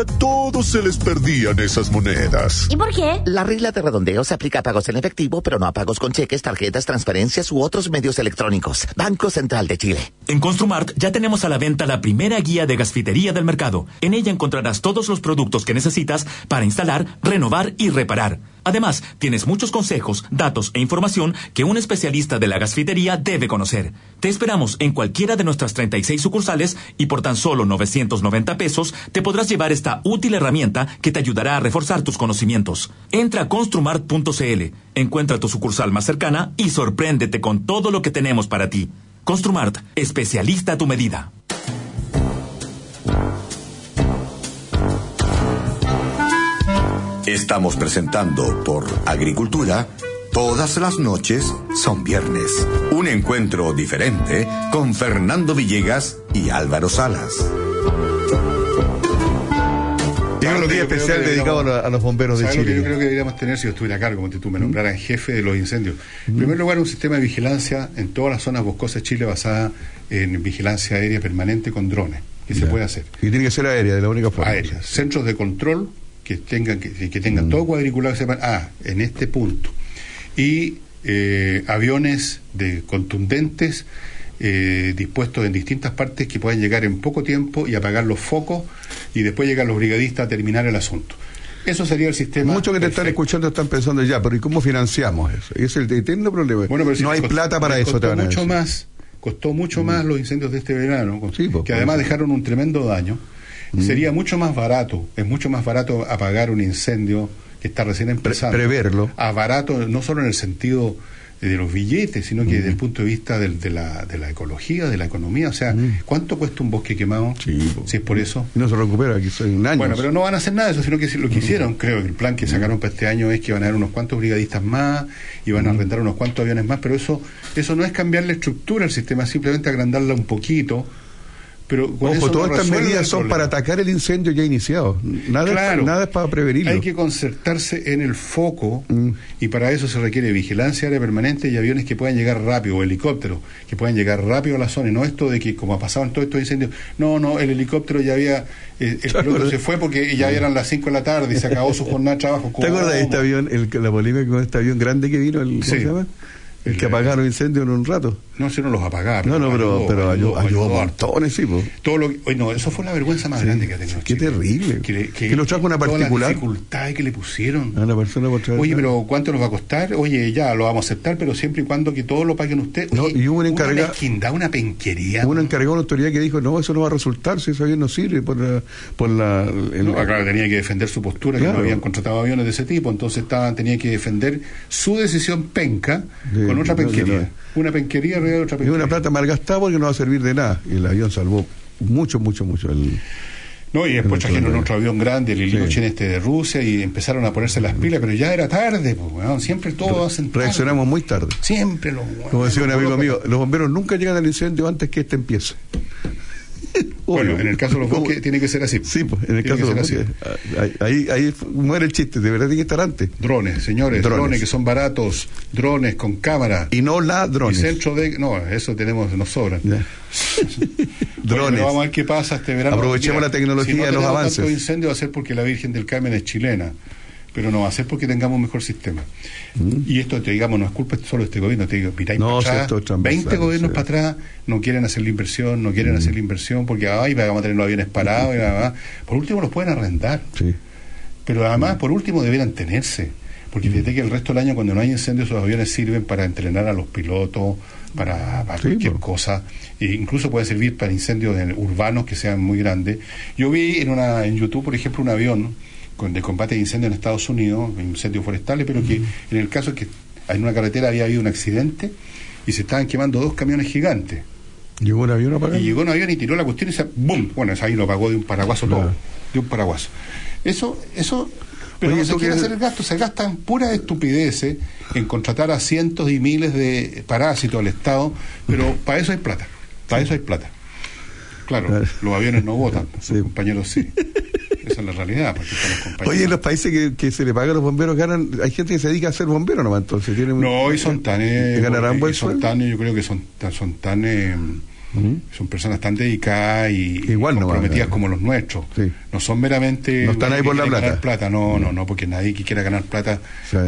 a todos se les perdían esas monedas. ¿Y por qué? La regla de redondeo se aplica a pagos en efectivo, pero no a pagos con cheques, tarjetas, transferencias u otros medios electrónicos. Banco Central de Chile. En Construmart ya tenemos a la venta la primera guía de gasfitería del mercado. En ella encontrarás todos los productos que necesitas para instalar, renovar y reparar. Además, tienes muchos consejos, datos e información que un especialista de la gasfitería debe conocer. Te esperamos en cualquiera de nuestras 36 sucursales y por tan solo 990 pesos te podrás llevar esta útil herramienta que te ayudará a reforzar tus conocimientos. Entra a construmart.cl, encuentra tu sucursal más cercana y sorpréndete con todo lo que tenemos para ti. Construmart, especialista a tu medida. Estamos presentando por Agricultura. Todas las noches son viernes. Un encuentro diferente con Fernando Villegas y Álvaro Salas. Llega un día especial dedicado a, a los bomberos de ¿Sabes lo Chile. que yo creo que deberíamos tener si yo estuviera a cargo, como tú me nombraras jefe de los incendios? En primer lugar, un sistema de vigilancia en todas las zonas boscosas de Chile basada en vigilancia aérea permanente con drones, que se puede hacer. Y tiene que ser aérea, de la única forma. Aérea. Centros de control que tengan, que, que tengan todo cuadriculado, sepan, ah, en este punto. Y eh, aviones de contundentes eh, dispuestos en distintas partes que puedan llegar en poco tiempo y apagar los focos y después llegan los brigadistas a terminar el asunto. Eso sería el sistema. Muchos que te están escuchando están pensando ya, pero ¿y cómo financiamos eso? Y es el eterno problema. Bueno, pero si no hay costó- plata para eso, te van a mucho decir. más costó mucho más los incendios de este verano pues, que además dejaron un tremendo daño sería mucho más barato es mucho más barato apagar un incendio que está recién empezando. preverlo. a barato no solo en el sentido de los billetes sino que desde el punto de vista del- de, la, de la ecología de la economía. O sea ¿cuánto cuesta un bosque quemado? si es por eso. No se recupera, aquí en años. bueno, pero no van a hacer nada de eso, sino que si lo que hicieron, creo que el plan que sacaron para este año es que van a haber unos cuantos brigadistas más y van a rentar unos cuantos aviones más, pero eso eso no es cambiar la estructura del sistema, simplemente agrandarla un poquito. Pero Ojo, no todas estas medidas son para atacar el incendio ya iniciado. Nada, es, Claro. nada es para prevenirlo. Hay que concertarse en el foco Mm. y para eso se requiere vigilancia aérea permanente y aviones que puedan llegar rápido, o helicópteros que puedan llegar rápido a la zona y no esto de que como ha pasado en todos estos incendios, no, no, el helicóptero ya había, eh, el piloto se fue porque ya eran las 5 de la tarde y se acabó su jornada de trabajo. ¿Te acuerdas de ¿Cómo? este avión, el, la polémica con este avión grande que vino, el, ¿cómo Sí. se llama? El que apagaron incendios en un rato. No, si no los apagaron. No, no, pero, ayudó, pero ayudó, ayudó, ayudó montones, sí, po. Todo lo que- no, eso fue la vergüenza más grande que ha tenido. Qué terrible. Que, le- que Que lo trajo una todas las particular. dificultades que le pusieron. A la persona por traer- Oye, pero ¿cuánto nos va a costar? Oye, ya lo vamos a aceptar, pero siempre y cuando que todo lo paguen ustedes. No, y hubo un encargado- Una mezquindad, una penquería. Hubo un encargado de una autoridad que dijo, no, eso no va a resultar, si ese avión no sirve por la... Por la el- No, ah, claro, tenía que defender su postura, que no habían contratado aviones de ese tipo, entonces estaban, tenía que defender su decisión penca con otra penquería. no. Una penquería de otra Es penquería. una plata malgastada porque no va a servir de nada. Y el avión salvó mucho, mucho, mucho. El, No, y después trajeron otro avión grande, el Ilyushin este de Rusia, y empezaron a ponerse las pilas, pero ya era tarde, pues, siempre todo hacen tarde. Reaccionamos muy tarde. Siempre lo Como decía un amigo mío, los bomberos nunca llegan al incendio antes que este empiece. Bueno, en el caso de los ¿Cómo? bosques tiene que ser así. Sí, pues, en el Tiene caso de los bosques. Ahí, ahí, ahí muere el chiste, de verdad tiene que estar antes. Drones, señores, drones. Drones. que son baratos, drones con cámara. Y no ladrones. Y centro de. No, eso tenemos, nos sobran. Bueno, Drones. pero vamos a ver qué pasa este verano. Aprovechemos la tecnología si no los avances. tanto incendio va a ser porque la Virgen del Carmen es chilena. Pero no va a ser porque tengamos un mejor sistema. Y esto, te digamos, no es culpa solo de este gobierno. Te digo, miráis Mm. No, para atrás, esto es transversal, 20 gobiernos sí. para atrás no quieren hacer la inversión, no quieren hacer la inversión porque ay, vamos a tener los aviones parados. y. Por último, los pueden arrendar. Sí. Pero además, por último, debieran tenerse. Porque fíjate que el resto del año, cuando no hay incendios, esos aviones sirven para entrenar a los pilotos, para, para Sí, cualquier po. cosa. E incluso pueden servir para incendios en- urbanos que sean muy grandes. Yo vi en, una, en YouTube, por ejemplo, un avión con, de combate de incendios en Estados Unidos, incendios forestales, pero que en el caso que en una carretera había habido un accidente y se estaban quemando dos camiones gigantes. Llegó un avión a pagar. Y llegó un avión y tiró la cuestión y se ¡bum! Bueno, ahí lo pagó de un paraguaso Claro. todo. De un paraguaso. Eso, eso, pero Oye, no se quiere hacer el gasto, se gasta en pura estupideces en contratar a cientos y miles de parásitos al Estado, pero para eso hay plata. Para eso hay plata. Claro, Claro. los aviones no votan, los compañeros sí. Esa es la realidad, porque los. Oye, en los países que, que se le paga a los bomberos ganan, hay gente que se dedica a ser bombero nomás, entonces tienen No, y son tan... eh, ganarán eh, buen son sueldo. tan, yo creo que son tan... Son tan eh, son personas tan dedicadas y Igual a comprometidas ganar. como los nuestros. Sí. No son meramente... No están ahí por la plata. plata. No, no, no, porque nadie que quiera ganar plata,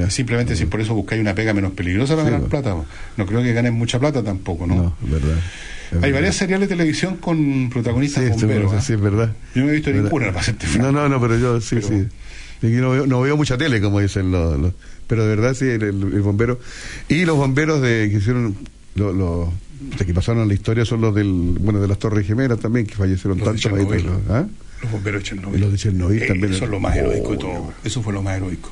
simplemente si por eso buscáis una pega menos peligrosa para Sí, ganar pues. plata. No creo que ganen mucha plata tampoco, ¿no? No, verdad. Hay varias seriales de televisión con protagonistas Sí, bomberos. sí, ¿ah? sí, es verdad. Yo no he visto ¿Verdad? ninguna, para hacerte franco. No, no, no, pero yo sí, sí. No, veo, no veo mucha tele, como dicen los, los- Pero de verdad, sí, el, bombero. Y los bomberos de que hicieron. Los, de que pasaron a la historia son los del bueno de las Torres Gemelas también, que fallecieron Los tantos ahí. ¿ah? Los bomberos de Chernobyl. Los de Chernobyl Eh, también. Eso es lo más heroico de todo. Eso fue lo más heroico.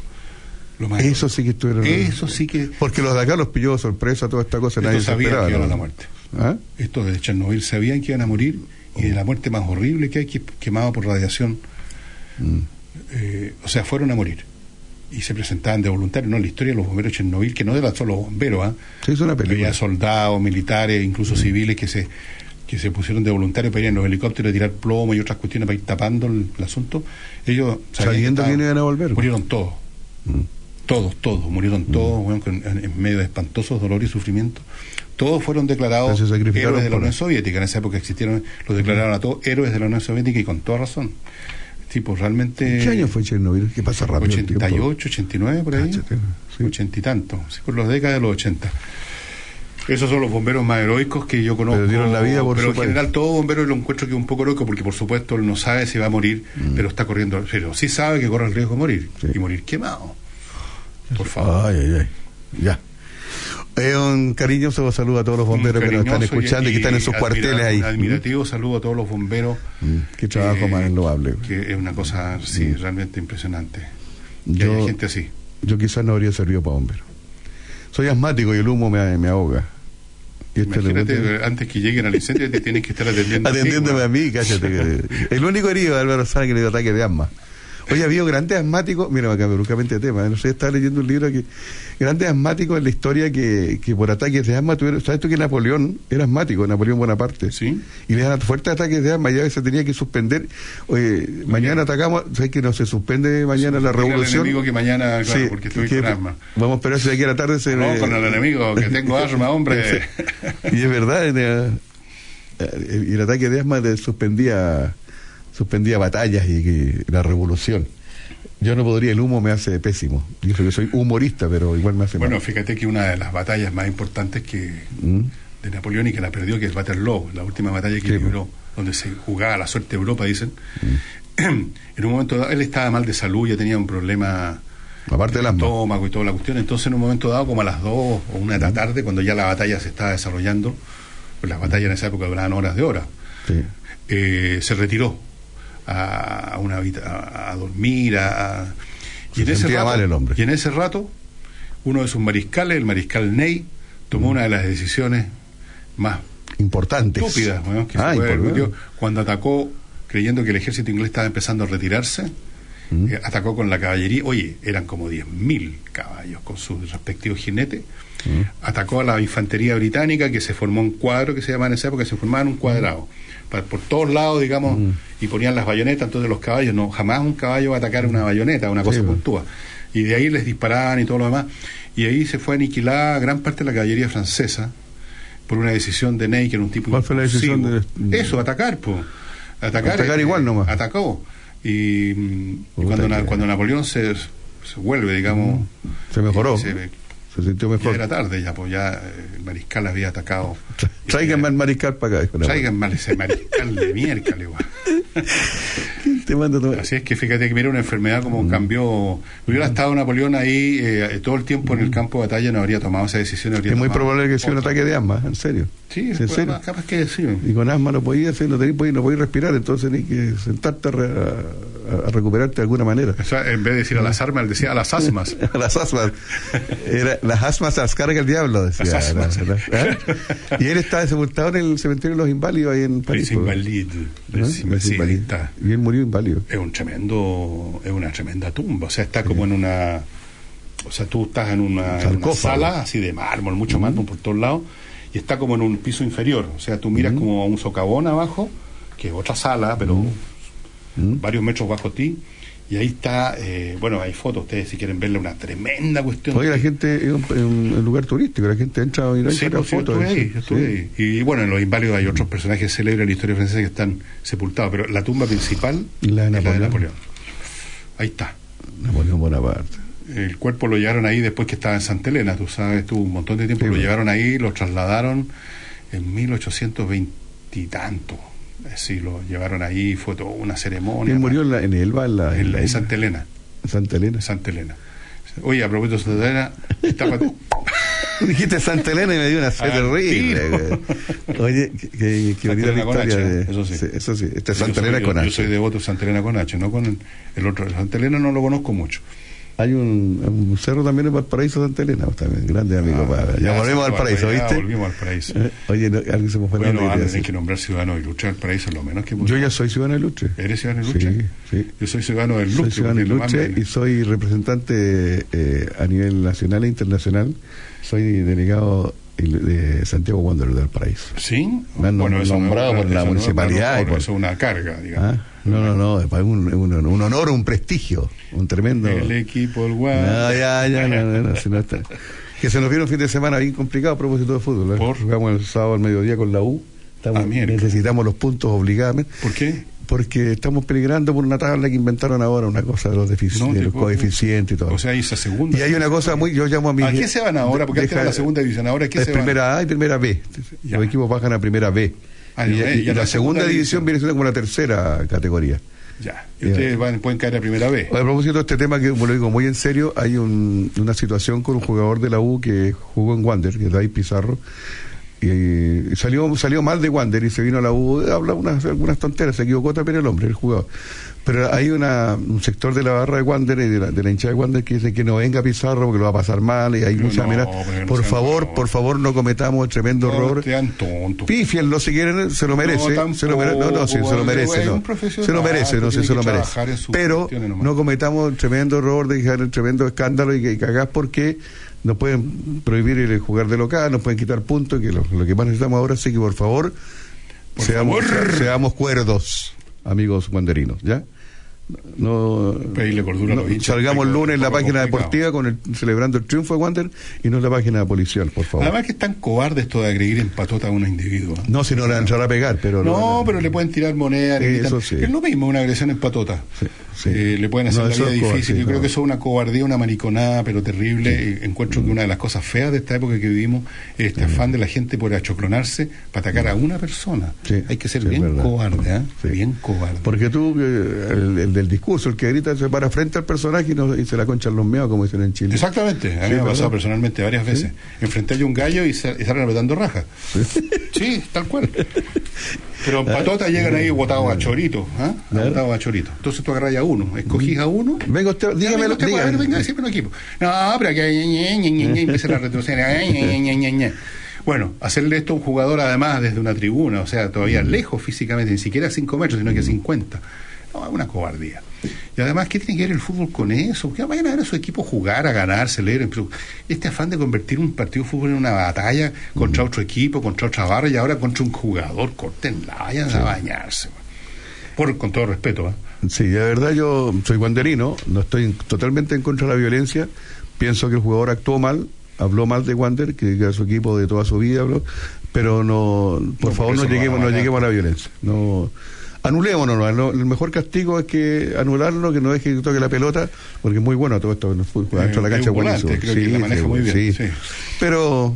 Lo más Eso sí que estuvieron. Eso sí que... Porque los de acá los pilló sorpresa toda esta cosa, nadie Estos se esperaba. que la muerte. ¿Ah? Estos de Chernobyl sabían que iban a morir y de la muerte más horrible que hay, que quemado por radiación. Mm. Eh, o sea, fueron a morir. Y se presentaban de voluntarios, ¿no? La historia de los bomberos de Chernobyl, que no eran solo bomberos. Sí, es una película. Había soldados, militares, incluso civiles que se que se pusieron de voluntarios para ir en los helicópteros a tirar plomo y otras cuestiones para ir tapando el, el asunto. Ellos sabían Sabiendo que iban a volver. Murieron todos. Todos, todos, murieron todos, con- en, en medio de espantosos dolores y sufrimientos. Todos fueron declarados Se héroes de la Unión Soviética. En esa época existieron, los declararon a todos héroes de la Unión Soviética y con toda razón. Pues realmente... ¿Qué año fue Chernobyl? ¿Qué pasa rápido? el tiempo? 88, 89, por ahí. Cáchate, sí. 80 y tanto, sí, por las décadas de los 80. Esos son los bomberos más heroicos que yo conozco. Pero dieron la vida por Pero en general todo bombero lo encuentro que es un poco heroico porque por supuesto él no sabe si va a morir, Mm. pero está corriendo, pero sí sabe que corre el riesgo de morir y morir quemado. Por favor. Ay, ay, ay. Ya. Eh, un cariñoso saludo a todos los bomberos que nos están escuchando y, que están en sus cuarteles ahí. Un admirativo saludo a todos los bomberos. Mm, Qué trabajo más loable. Que es una cosa, sí, realmente impresionante. Que Yo, haya gente así. yo quizás no habría servido para bombero. Soy asmático y el humo me, me ahoga. Y Imagínate, eh, antes que lleguen al incendio te tienes que estar atendiendo. a ti, Atendiéndome güey. a mí, cállate. el único herido de Álvaro Sala que le dio ataque de asma. Oye, había grandes asmáticos, mira, cambio bruscamente de tema, no sé, estaba leyendo un libro que grandes asmáticos en la historia que, que por ataques de asma tuvieron, ¿sabes tú que Napoleón era asmático, Napoleón Bonaparte? Sí. Y le dan fuertes ataques de asma y a veces tenía que suspender, oye, mañana atacamos, ¿sabes que no se suspende mañana la revolución? enemigo que mañana, claro, Sí, porque estoy que- con asma. Vamos a esperar si de aquí a la tarde se No, con el enemigo, que tengo asma, hombre. y es verdad, eh, eh, y el ataque de asma de- suspendía suspendía batallas y, que- la revolución. Yo no podría, el humo me hace pésimo. Yo soy humorista, pero igual me hace Bueno, mal. fíjate que una de las batallas más importantes que ¿Mm? de Napoleón y que la perdió, que es Waterloo, la última batalla que Sí, pues. libró, donde se jugaba la suerte de Europa, dicen. en un momento dado, él estaba mal de salud, ya tenía un problema Aparte del estómago y toda la cuestión. Entonces, en un momento dado, como a las 2 o una de la tarde, cuando ya la batalla se estaba desarrollando, pues las batallas en esa época duraban horas de horas, Sí. eh, se retiró a, a una a, a dormir, a, a- Se sentía rato, mal el hombre. y en ese rato, uno de sus mariscales, el mariscal Ney, tomó Mm. una de las decisiones más Importantes. estúpidas que Ah, se puede- cuando atacó creyendo que el ejército inglés estaba empezando a retirarse Mm. eh, atacó con la caballería oye eran como 10.000 caballos con sus respectivos jinetes Mm. atacó a la infantería británica que se formó un cuadro que se llamaba en esa época se formaba en un cuadrado por todos lados digamos Mm. y ponían las bayonetas entonces los caballos no jamás un caballo va a atacar una bayoneta una cosa Sí, puntúa. Y de ahí les disparaban y todo lo demás. Y ahí se fue aniquilada gran parte de la caballería francesa por una decisión de Ney que era un tipo ¿Cuál fue la decisión de- eso atacar pues atacar, Atacar eh, igual nomás. atacó. Y, cuando, na- cuando Napoleón se, se vuelve digamos Se mejoró. se, Se sintió ya mejor. era tarde ya pues ya eh, el mariscal había atacado Tráiganme al mariscal para acá. mal ese mariscal de miércoles Te mando todo. Así es que fíjate que mira una enfermedad como cambió. Hubiera estado Napoleón ahí eh, todo el tiempo en el campo de batalla, no habría tomado esa decisión. Es muy probable que sea un ataque de asma, en serio. Sí, en pues, serio. capaz que sí. Y con asma no podías hacer, no tenías, no podías respirar, entonces tenías que sentarte a, re- a- a recuperarte de alguna manera. O sea, en vez de decir a las armas, él decía a las asmas. A las asmas. Era, las asmas las carga el diablo, decía. Las asmas. Era- era-. Y él estaba sepultado en el cementerio de los inválidos ahí en París. Es inválido. ¿no? Es Y él murió inválido. Es un tremendo, es una tremenda tumba. O sea, está como en una. O sea, tú estás en una, en una Sarcófago. sala así de mármol, mucho mármol por todos lados, y está como en un piso inferior. O sea, tú miras como a un socavón abajo, que es otra sala, pero varios metros bajo ti, y ahí está, eh, bueno, hay fotos, ustedes si quieren verle una tremenda cuestión. Oye, la gente es un, lugar turístico, la gente entra a Sí, saca pues, sí, yo fotos. estuve ahí, yo estuve ahí. Y bueno, en los inválidos hay otros personajes célebres de la historia francesa que están sepultados, pero la tumba principal La de es la de Napoleón. Ahí está. Napoleón Bonaparte. El cuerpo lo llevaron ahí después que estaba en Santa Elena, tú sabes, estuvo un montón de tiempo, lo bueno. llevaron ahí, lo trasladaron en 1820 y tanto. Eh, Sí, lo llevaron ahí, fue toda una ceremonia. Él murió en, la, en Elba, en la, en, la- en Santa Elena. Santa Elena. Santa Elena. Oye, a propósito de Santa Elena, estaba- Dijiste Santa Elena y me dio una Al terrible. Oye, qué, qué, bonita la historia. H, de- eso sí. Eso sí, esta es yo Santa Elena yo- con Yo H. soy devoto de Santa Elena con H, no con el otro. Santa Elena no lo conozco mucho. Hay un, un cerro también en Valparaíso, Santa Elena, también, grande amigo. Ah, para- ya, volvemos al paraíso, ya ¿viste? volvimos al paraíso. Eh, Oye, no, alguien se me fue la Bueno, sí. hay que nombrar ciudadano ilustre del paraíso, lo menos que Yo ya soy ciudadano ilustre. ¿Eres ciudadano ilustre? Sí, sí. Yo soy ciudadano del Soy ciudadano ilustre y soy representante eh, a nivel nacional e internacional. Soy delegado de Santiago Wanderers del Paraíso. ¿Sí? Me han Bueno, no- nombrado por la municipalidad. y por- Eso es una carga, digamos. Ah, No, no, no, es un, un, un honor, un prestigio, un tremendo. El equipo, el guay. No, ya, ya, no, no, no, si no está. Que se nos viene un fin de semana bien complicado a propósito de fútbol. ¿eh? Jugamos el sábado al mediodía con la U. Estamos- Ah, necesitamos los puntos obligadamente. ¿Por qué? Porque estamos peligrando por una tabla que inventaron ahora, una cosa de los, No, de los coeficientes y todo. O sea, esa segunda. y hay una cosa muy, yo llamo a mi... ¿A qué se van ahora? Porque antes Deja- era la segunda división, ahora ¿a qué es se van? primera A y primera B. Los equipos bajan a primera B. Ah, y, ya, y- ya y la, segunda división viene siendo como la tercera categoría. Ya. Y ustedes van, pueden caer a primera vez. A propósito de este tema, que lo digo muy en serio, hay un- una situación con un jugador de la U que jugó en Wander, que es David Pizarro, y salió salió mal de Wander y se vino a la U, habla unas, algunas tonteras, se equivocó también el hombre, el jugador. Pero hay una, un sector de la barra de Wander y de la, de la hinchada de Wander que dice que no venga Pizarro porque lo va a pasar mal y hay muchas no, amenazas. pero no Por favor, por favor, no cometamos el tremendo error. Pifienlo si quieren, se lo merece. No, se lo mere- no, no, sí, se lo merece. no. Se lo merece, no, sí, se lo merece. Pero no cometamos el tremendo error de dejar el tremendo escándalo y, que- cagás porque nos pueden prohibir el jugar de local, nos pueden quitar puntos, que lo, lo que más necesitamos ahora sí que por favor, seamos, favor. seamos cuerdos, amigos guanderinos, ¿ya? No, Pedirle cordura a no, los hinchas, salgamos el lunes en la página complicado. deportiva con el, celebrando el triunfo de Wander y no en la página policial, por favor. Además que es tan cobarde esto de agredir en patota a un individuo. no, si no le van a pegar, pero No, pero le pueden tirar monedas. le Eso sí. Es lo mismo una agresión en patota. Eh, le pueden hacer No, la vida difícil. sí, Yo creo no. que eso es una cobardía, una mariconada, pero terrible. Y encuentro que una de las cosas feas de esta época que vivimos es este afán de la gente por achoclonarse para atacar a una persona. Hay que ser sí, bien cobarde, ¿eh? Bien cobarde. Porque tú, eh, el, el del discurso, el que grita, se para frente al personaje y, no- y se la conchan los meos, como dicen en Chile. Exactamente, a mí Sí, me ha pasado personalmente varias veces. Enfrenté yo un gallo y, sa- y salen apretando raja. Sí, tal cual. Pero en patota llegan ahí botados a chorito, ¿ah? Botados a chorito. Entonces tú agarras a uno, escogís a uno. Venga usted, dígamelo, usted, a ver, dígame. venga, siempre un equipo. No, pero que ñe, ñe, ñe, ñe, empiezan a retroceder. ñe, ñe, ñe, ñe, ñe. Bueno, hacerle esto a un jugador además desde una tribuna, o sea, todavía lejos físicamente, ni siquiera a 5 metros, sino que a 50. No, es una cobardía. Y además, ¿qué tiene que ver el fútbol con eso? Que vayan a ver a su equipo jugar, a ganar, celebren. Pero este afán de convertir un partido de fútbol en una batalla contra otro equipo, contra otra barra y ahora contra un jugador, cortenla, vayan a bañarse. Por, con todo respeto, ¿eh? Sí, de verdad yo soy guanderino, no estoy en- totalmente en contra de la violencia. Pienso que el jugador actuó mal, habló mal de Wander, que era su equipo de toda su vida, habló, pero no, por No, favor no lleguemos, no lleguemos a la violencia. No, anulémonos, no, el mejor castigo es que anularlo, que no deje que toque la pelota, porque es muy bueno todo esto, fútbol, Eh, dentro de la es cancha volante, buenísimo. creo que la maneja muy bien, sí. Pero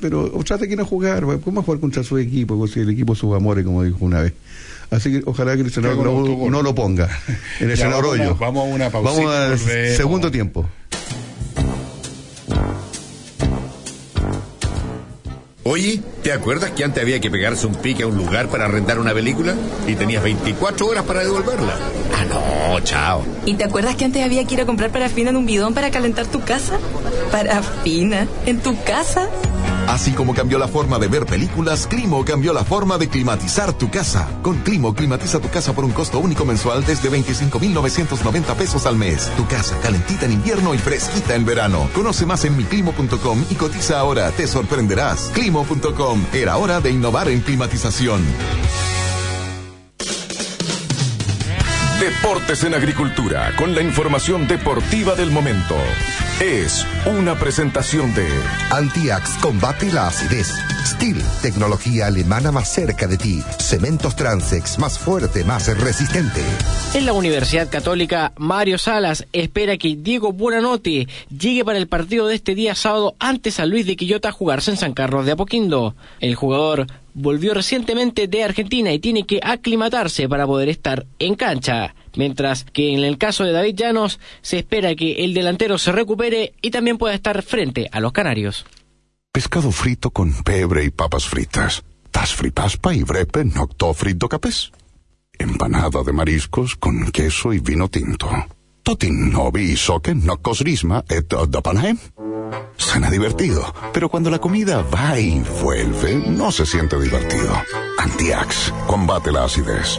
pero trate que no jugar, ¿cómo jugar contra su equipo? Pues si el equipo sus amores, como dijo una vez. Así que ojalá que el senador no, no lo ponga en el senador vamos a- hoyo. vamos a una pausita Vamos al segundo tiempo. Oye, ¿te acuerdas que antes había que pegarse un pique a un lugar para rentar una película? Y tenías 24 horas para devolverla. Ah, no, chao. ¿Y te acuerdas que antes había que ir a comprar parafina en un bidón para calentar tu casa? ¿Parafina? ¿En tu casa? Así como cambió la forma de ver películas, Climo cambió la forma de climatizar tu casa. Con Climo, climatiza tu casa por un costo único mensual desde 25,990 pesos al mes. Tu casa calentita en invierno y fresquita en verano. Conoce más en miclimo.com y cotiza ahora. Te sorprenderás. Climo.com. Era hora de innovar en climatización. Deportes en Agricultura, con la información deportiva del momento. Es una presentación de Antiax combate la acidez. Steel, tecnología alemana más cerca de ti. Cementos Transex, más fuerte, más resistente. En la Universidad Católica, Mario Salas espera que Diego Buenanote llegue para el partido de este día sábado ante San Luis de Quillota a jugarse en San Carlos de Apoquindo. El jugador volvió recientemente de Argentina y tiene que aclimatarse para poder estar en cancha. Mientras que en el caso de David Llanos se espera que el delantero se recupere y también pueda estar frente a los canarios. Pescado frito con pebre y papas fritas. Tas fripaspa y brepe nocto frito capes. Empanada de mariscos con queso y vino tinto. Totin novi soque nocos risma et dapanaem. Suena divertido, pero cuando la comida va y vuelve, no se siente divertido. Antiax, combate la acidez.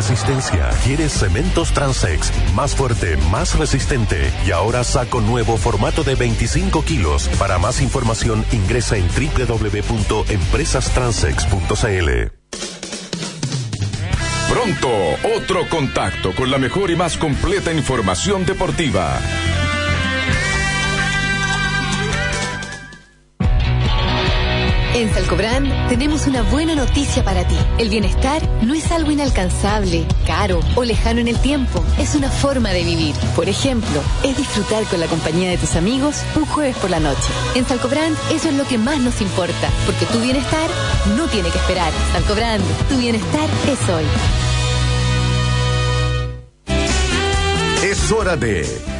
Resistencia. ¿Quieres cementos Transex? Más fuerte, más resistente. Y ahora saco nuevo formato de 25 kilos. Para más información ingresa en www.empresastransex.cl. Pronto, otro contacto con la mejor y más completa información deportiva. En Salcobrand tenemos una buena noticia para ti. El bienestar no es algo inalcanzable, caro o lejano en el tiempo. Es una forma de vivir. Por ejemplo, es disfrutar con la compañía de tus amigos un jueves por la noche. En Salcobrand eso es lo que más nos importa, porque tu bienestar no tiene que esperar. Salcobrand, tu bienestar es hoy. Es hora de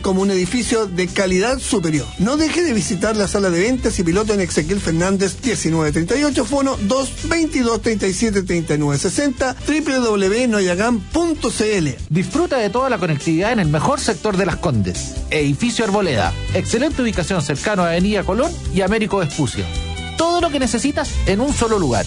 como un edificio de calidad superior. No deje de visitar la sala de ventas y piloto en Ezequiel Fernández 1938, fono 222 37 39 60, www.noyagam.cl. Disfruta de toda la conectividad en el mejor sector de Las Condes. Edificio Arboleda. Excelente ubicación cercano a Avenida Colón y Américo Vespucio. Todo lo que necesitas en un solo lugar,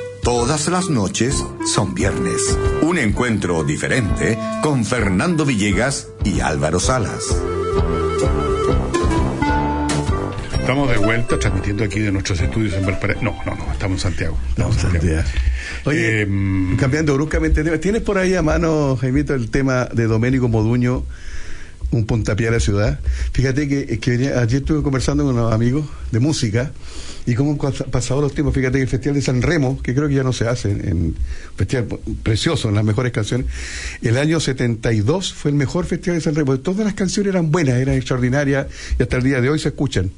Todas las noches son viernes. Un encuentro diferente con Fernando Villegas y Álvaro Salas. Estamos de vuelta transmitiendo aquí de nuestros estudios en Valparaíso. No, no, no, estamos en Santiago. Estamos en Santiago. Oye, Eh, cambiando bruscamente de tema, ¿tienes por ahí a mano, Jaimito, el tema de Doménico Moduño, un puntapié a la ciudad? Fíjate que, venía- ayer estuve conversando con unos amigos de música y cómo han pas- pasado los tiempos. Fíjate que el Festival de San Remo, que creo que ya no se hace, en, en- festival precioso, en las mejores canciones, el año 72 fue el mejor Festival de San Remo. Todas las canciones eran buenas, eran extraordinarias y hasta el día de hoy se escuchan.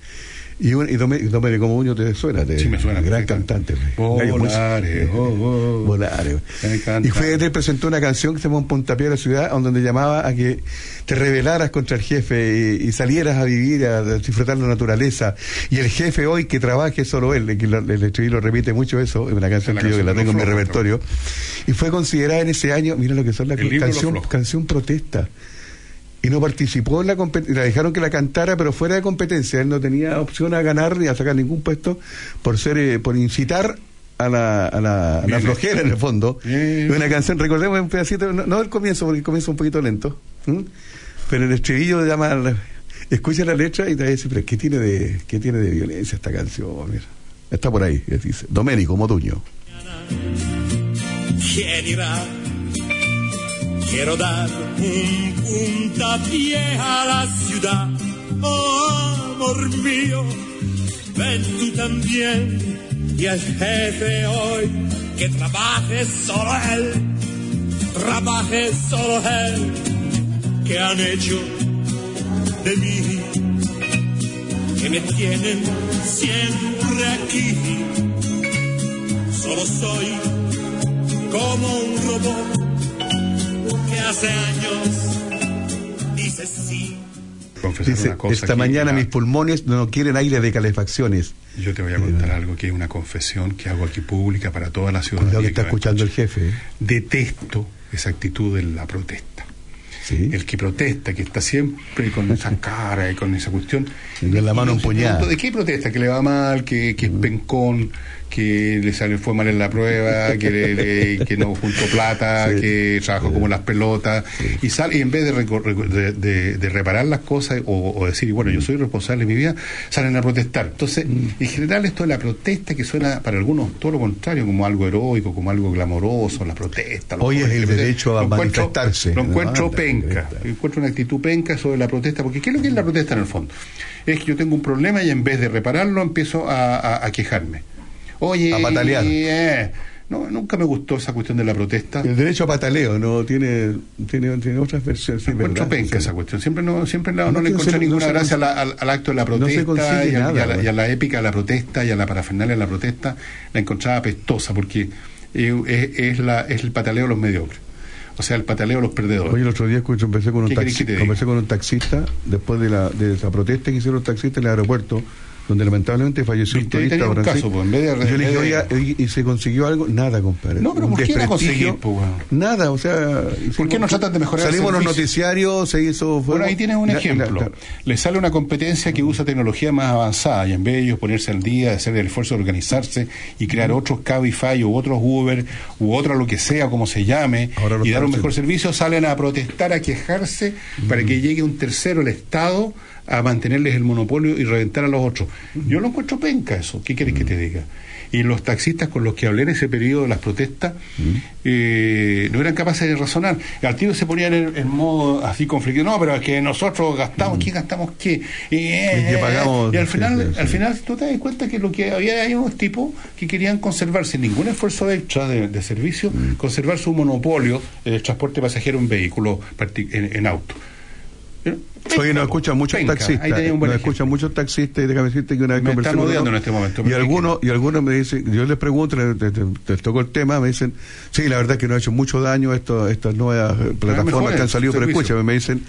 Y, un- y Domenico Moduño te suena, te- Sí, me suena, gran me cantante. Volare, Volare, oh, oh. Y fue él presentó una canción que se llama Un puntapié a la ciudad, donde llamaba a que te rebelaras contra el jefe y, y salieras a vivir, a, disfrutar la naturaleza. Y el jefe hoy que trabaje solo él, que lo- el estribillo repite mucho eso, es una canción La que yo que la de tengo en mi repertorio. Y fue considerada en ese año, mira lo que son las de canción, canción protesta. Y no participó en la competencia, la dejaron que la cantara, pero fuera de competencia. Él no tenía opción a ganar ni a sacar ningún puesto por ser, eh, por incitar a la, a la, a la flojera en el fondo. Bien. Una canción, recordemos un pedacito, no, no el comienzo, porque el comienzo es un poquito lento, ¿m? pero el estribillo llama, la- escucha la letra y te va a decir, pero ¿qué tiene de, qué tiene de violencia esta canción? Mira, está por ahí, dice, Doménico Moduño. ¿Quién irá? Quiero dar un puntapié a la ciudad. Oh, amor mío, ven tú también. Y el jefe hoy, que trabaje solo él, trabaje solo él, que han hecho de mí, que me tienen siempre aquí. Solo soy como un robot que hace años dice sí. confesar Dice, una cosa esta mañana la- mis pulmones no quieren aire de calefacciones. Yo te voy a contar algo que es una confesión que hago aquí pública para toda la ciudadanía. Cuidado que está me escuchando el jefe. ¿eh? Detesto esa actitud de la protesta. El que protesta, que está siempre con esa cara y con esa cuestión. De la mano empuñada. ¿De qué protesta? Que le va mal, que, que es pencón, que le sale fue mal en la prueba, que, le- le- que no juntó plata, que trabajó como las pelotas. Y sale y en vez de, de, de- de reparar las cosas o, o decir, bueno, yo soy responsable de mi vida, salen a protestar. Entonces, en general esto de la protesta que suena para algunos todo lo contrario, como algo heroico, como algo glamoroso, la protesta. Hoy es el derecho a Lo encuentro- manifestarse. Lo encuentro anda, penca. Encuentro una actitud penca sobre la protesta, porque ¿qué es lo que es la protesta en el fondo? Es que yo tengo un problema y en vez de repararlo empiezo a, a- a quejarme. Oye, A patalear. eh, no, nunca me gustó esa cuestión de la protesta. El derecho a pataleo no tiene, tiene, tiene otras versiones. sí, Encuentro penca Sí. esa cuestión. Siempre no, siempre no, No, no le no encontré no ninguna se gracia a la- cons- al, al acto de la no protesta y, a, nada, y a la, y a la épica de la protesta y a la parafernalia de la protesta. La encontraba pestosa porque eh, es, es la, es el pataleo de los mediocres. O sea, el pataleo de los perdedores. Oye, el otro día empecé con un ¿Qué querés taxi, conversé con un taxista después de la de esa protesta que hicieron los taxistas en el aeropuerto, donde lamentablemente falleció un turista francés. pues, en vez de- Y yo en le dije, vez de- oiga, ¿y, y se consiguió algo? Nada, compadre. No, pero Un ¿por qué no conseguir, pues? Nada, o sea... ¿Por qué no tratan de mejorar Salimos los noticiarios, se hizo... Bueno, ahí tienes un la- ejemplo. la- Le sale una competencia que usa tecnología más avanzada y en vez de ellos ponerse al día, hacer el esfuerzo de organizarse y crear otros Cabify u otros Uber u otra lo que sea, como se llame, Ahora y dar un mejor servicio, salen a protestar, a quejarse para que llegue un tercero, el Estado, a mantenerles el monopolio y reventar a los otros. Yo lo encuentro penca eso. ¿Qué quieres que te diga? Y los taxistas con los que hablé en ese periodo de las protestas eh, no eran capaces de razonar. Al tiro se ponían en, en modo así conflictivo. No, pero es que nosotros gastamos, ¿qué gastamos qué? Eh, Y que pagamos- y al final, sí, sí. al final tú te das cuenta que lo que había hay unos tipos que querían conservar sin ningún esfuerzo extra de, de servicio, conservar su monopolio del transporte pasajero en vehículo, en, en auto. Oye, nos escuchan muchos Penca, taxistas. buen Nos escuchan muchos taxistas y déjame decirte que una vez Me están odiando en este momento, Y algunos, y algunos me dicen, yo les pregunto, les, les- les- les toco el tema, me dicen, sí, la verdad es que nos ha hecho mucho daño esto, estas nuevas eh, plataformas que han salido, pero escúchame, me dicen,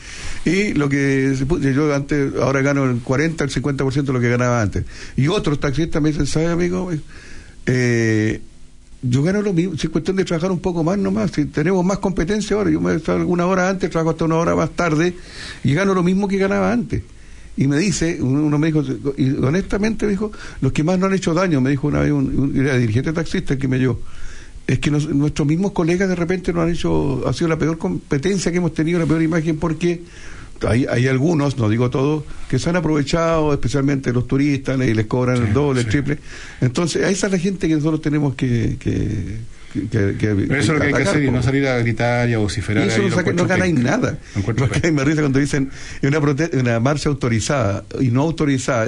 y lo que yo antes, ahora gano el 40, el 50% de lo que ganaba antes. Y otros taxistas me dicen, ¿sabes, amigo? Eh, yo gano lo mismo, si es cuestión de trabajar un poco más nomás, si tenemos más competencia ahora, yo me estaba alguna hora antes, trabajo hasta una hora más tarde y gano lo mismo que ganaba antes. Y me dice, uno me dijo, y honestamente me dijo, los que más no han hecho daño, me dijo una vez un, dirigente taxista que me dio, es que nuestros mismos colegas de repente nos han hecho, ha sido la peor competencia que hemos tenido, la peor imagen, porque hay, hay algunos, no digo todos, que se han aprovechado, especialmente los turistas, y les cobran el doble, el triple. Entonces, a esa es la gente que nosotros tenemos que... que que, que- Pero eso es lo que hay que hacer y no salir a gritar y a Y vociferar. eso ahí, no, no ganáis nada. Lo me risa cuando dicen una, prote- una marcha autorizada y no autorizada.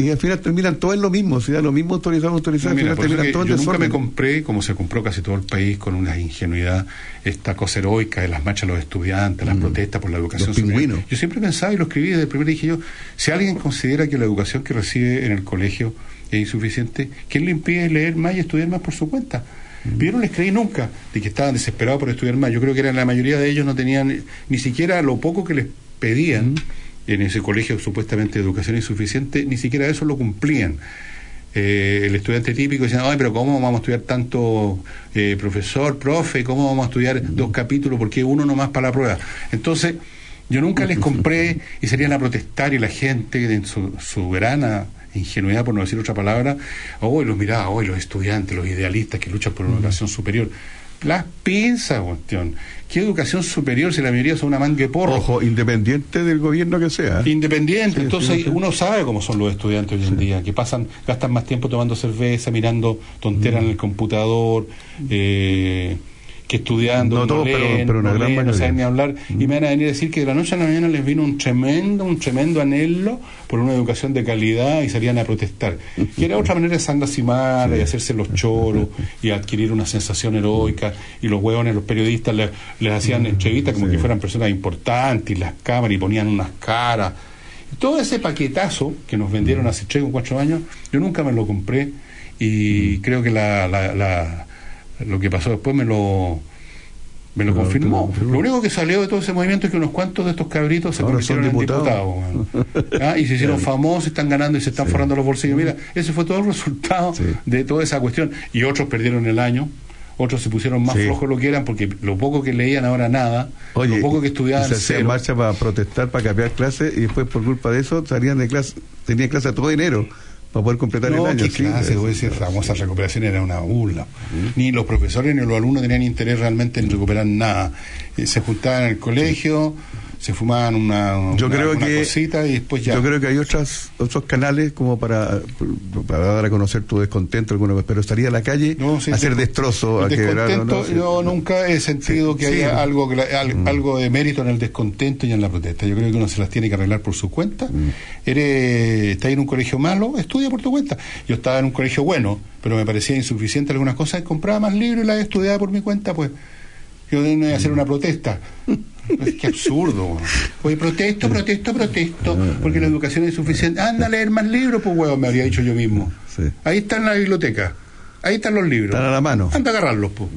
Y al final terminan todos en lo mismo. Si da lo mismo autorizado, autorizado, No, mira, al final terminan todos yo nunca me compré, como se compró casi todo el país, con una ingenuidad, esta cosa heroica de las marchas de los estudiantes, las protestas por la educación Mm. Los. Yo siempre pensaba y lo escribí desde el primer dije yo, si alguien considera que la educación que recibe en el colegio es insuficiente, ¿quién le impide leer más y estudiar más por su cuenta? Mm. Yo no les creí nunca de que estaban desesperados por estudiar más. Yo creo que eran la mayoría de ellos no tenían ni siquiera lo poco que les pedían en ese colegio supuestamente de educación insuficiente, ni siquiera eso lo cumplían. Eh, el estudiante típico decía, ay, pero ¿cómo vamos a estudiar tanto eh, profesor, profe? ¿Cómo vamos a estudiar dos capítulos? Porque uno nomás para la prueba. Entonces, yo nunca les compré y serían a protestar y la gente en su soberana ingenuidad, por no decir otra palabra, hoy los miraba, hoy los estudiantes, los idealistas que luchan por una educación superior. Las pinzas, cuestión. ¿Qué educación superior si la mayoría son una manga de porro? Ojo, independiente del gobierno que sea. Independiente, Sí, entonces sí, sí. uno sabe cómo son los estudiantes hoy en día, que pasan, gastan más tiempo tomando cerveza, mirando tonteras Mm. en el computador, eh, que estudiando, No todos, pero- leen, pero una no gran leen, no. Mm. saben ni hablar, y me van a venir a decir que de la noche a la mañana les vino un tremendo, un tremendo anhelo por una educación de calidad y salían a protestar. Y era otra manera de sandasimar y hacerse los choros y adquirir una sensación heroica, y los hueones, los periodistas le- les hacían entrevistas como que fueran personas importantes, y las cámaras y ponían unas caras. Todo ese paquetazo que nos vendieron hace tres o cuatro años, yo nunca me lo compré y creo que la, la- la- lo que pasó después me lo Me lo confirmó. Lo único que salió de todo ese movimiento es que unos cuantos de estos cabritos se Ahora convirtieron en diputados. Ah, Y se hicieron famosos, están ganando y se están forrando los bolsillos. Mira, ese fue todo el resultado de toda esa cuestión. Y otros perdieron el año. Otros se pusieron más Sí. flojos lo que eran porque lo poco que leían ahora nada, Oye, lo poco que estudiaban se hacían marcha para protestar, para cambiar clases y después por culpa de eso salían de clase, tenían clase todo enero para poder completar No, el año. qué sí, clase, eso. voy a decir, la famosa recuperación era una burla. Ni los profesores ni los alumnos tenían interés realmente en recuperar nada. Eh, se juntaban en el colegio, se fumaban una, Yo una- creo una que cosita y después ya. Yo creo que hay otras, otros canales como para, para dar a conocer tu descontento, alguna vez, pero estaría a la calle sí, a hacer sí. destrozo, a quebrar. ¿no? Sí. yo nunca he sentido que haya algo, al- algo de mérito en el descontento y en la protesta. Yo creo que uno se las tiene que arreglar por su cuenta. Mm. Eres, estás en un colegio malo, estudia por tu cuenta. Yo estaba en un colegio bueno, pero me parecía insuficiente algunas cosas, compraba más libros y las estudiaba por mi cuenta, pues. Yo no iba a hacer una protesta. Es que absurdo. Oye, protesto, protesto, protesto, porque la educación es insuficiente. Anda a leer más libros, pues, huevón, me habría dicho yo mismo. Ahí está en la biblioteca. Ahí están los libros. Están a la mano. Anda a agarrarlos, pues.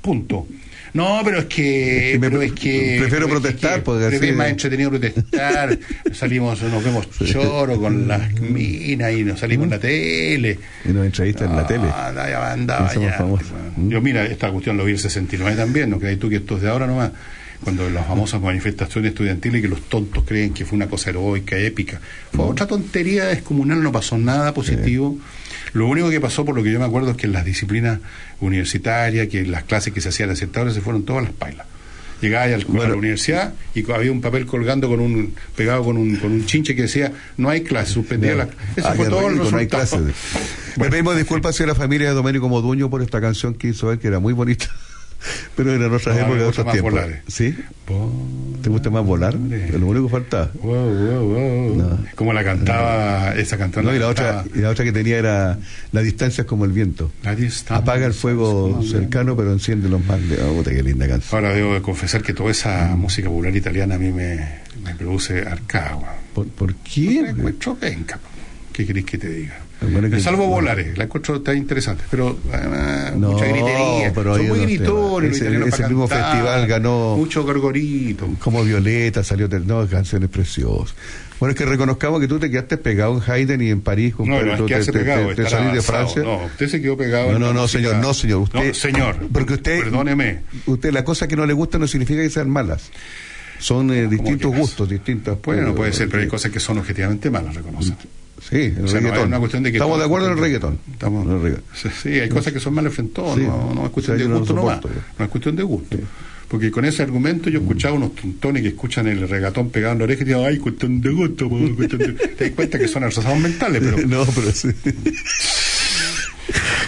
Punto. No, pero es que. pero es que prefiero pero es protestar, que- porque prefiero así- más entretenido protestar. Salimos, nos vemos choro con las minas y nos salimos en la tele. Y nos entrevistan en la tele. Ah, somos ya. famosos. Yo, mira, esta cuestión lo vi el 69 también, ¿no crees tú que esto es de ahora nomás? Cuando las famosas manifestaciones estudiantiles que los tontos creen que fue una cosa heroica, épica. Fue otra tontería descomunal, no pasó nada positivo. Lo único que pasó, por lo que yo me acuerdo, es que en las disciplinas universitarias, que en las clases que se hacían a cierta hora, se fueron todas las pailas. Llegaba al- a la universidad y había un papel colgando con un pegado con un, con un chinche que decía no hay clase, suspendía la Ese Ah, fue todo el rico, no hay clases. Le pedimos disculpas a la familia de Domenico Moduño por esta canción que hizo él, que era muy bonita. Pero en otras No, épocas, otros tiempos. volar. ¿Sí? ¿Te gusta más volar? Lo único que faltaba. Como la cantaba esa cantante. No, y la otra, y la otra que tenía era la distancia es como el viento. Apaga el fuego cercano, pero enciende los más de. Oh, qué linda canción. Ahora debo de confesar que toda esa música popular italiana a mí me, me produce arcagua. ¿Por, por qué? Encuentro penca. ¿Qué querés que te diga? Que- Salvo Volares, la encuentro tan interesante, pero ah, No, mucha gritería. pero Son muy gritones, Ese- mismo festival ganó- Mucho gorgorito. Como Violeta salió, de- no, canciones preciosas. Bueno, es que reconozcamos que tú te quedaste pegado en Haydn y en París. No, compadre, no es que te- te- pegado, te- de. Francia. No, usted se quedó pegado. No, no, no, señor, no, señor. Usted, No, señor. Porque usted, Perdóneme. usted, las cosas que no le gustan no significa que sean malas. Son eh, distintos gustos, distintas. Bueno, eh, puede ser, pero hay cosas que son objetivamente malas, reconocen. Sí, el O sea, no reggaetón. es una cuestión de que Estamos de acuerdo en el reggaetón. Estamos- En el reggaetón. Sí, hay cosas que son a todo, Sí. no, no es cuestión de no gusto nomás, soporto, no es cuestión de gusto. Porque con ese argumento yo escuchaba unos tontones que escuchan el regatón pegado en la oreja y digo, ay, cuestión de gusto, cuestión de-". te das cuenta que son atrasados mentales, pero... No, pero sí.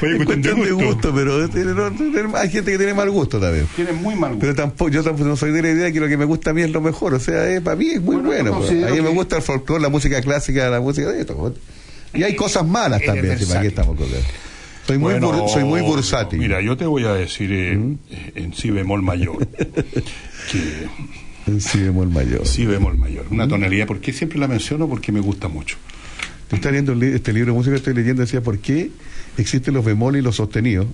Oye, cuestión de Cuestión de gusto. gusto, pero tiene- no, tiene- hay gente que tiene mal gusto también. Tienen muy mal gusto. Pero tampoco, yo tampoco no soy de la idea que lo que me gusta a mí es lo mejor. O sea, eh, para mí es muy bueno. yo pues. A mí me gusta el folclore, la música clásica, la música de esto. Y hay cosas malas Eres también, si para qué versátil. estamos con eso. Soy muy, Bueno, bur- soy muy bursátil. Mira, yo te voy a decir eh, ¿Mm? eh, en si bemol mayor. que En si bemol mayor. si bemol mayor. ¿Mm? Una tonalidad, ¿por qué siempre la menciono? Porque me gusta mucho. Tú estás leyendo este libro de música que estoy leyendo, decía, ¿por qué existen los bemoles y los sostenidos?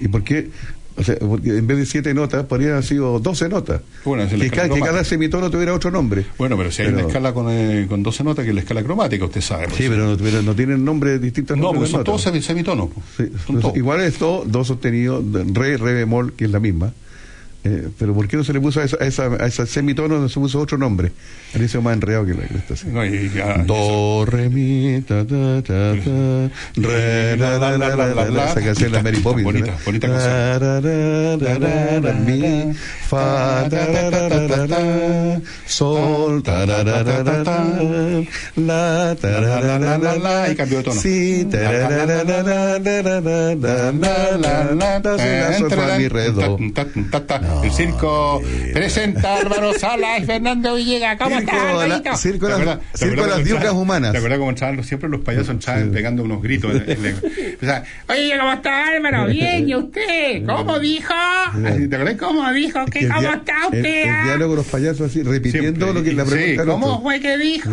¿Y por qué? O sea, en vez de siete notas, podrían haber sido doce notas. Bueno, que, escala ca- que cada semitono tuviera otro nombre. Bueno, pero si hay Pero- una escala con, eh, con 12 notas, que es la escala cromática, usted sabe. pues. Sí, pero no, pero no tienen nombres distintos. No, porque son notas. todos semi- semitonos. Sí, entonces, igual es do, do sostenido, re, re bemol, que es la misma. Eh, pero ¿por qué no se le puso a, esa, semitono, se puso otro nombre? Él más enredado que la cresta. Do, re, mi, ta, ta, ta, ta, re, la, la, la, la, la, la, fa, sol, la, y cambió tono. El circo presenta a Álvaro Sala y Fernando Villegas. ¿Cómo estás, circo ¿Te las- entraban- humanas. ¿Te acuerdas cómo entraban siempre los payasos entraban pegando unos gritos? en- en la- o sea, Oye, ¿cómo está Álvaro? Bien, ¿y usted? ¿Cómo dijo? Así, ¿Te acuerdas cómo dijo? ¿Qué, el ¿Cómo está el- usted? El, ah? diálogo de los payasos así, repitiendo Siempre. lo que la pregunta ¿Cómo fue que dijo?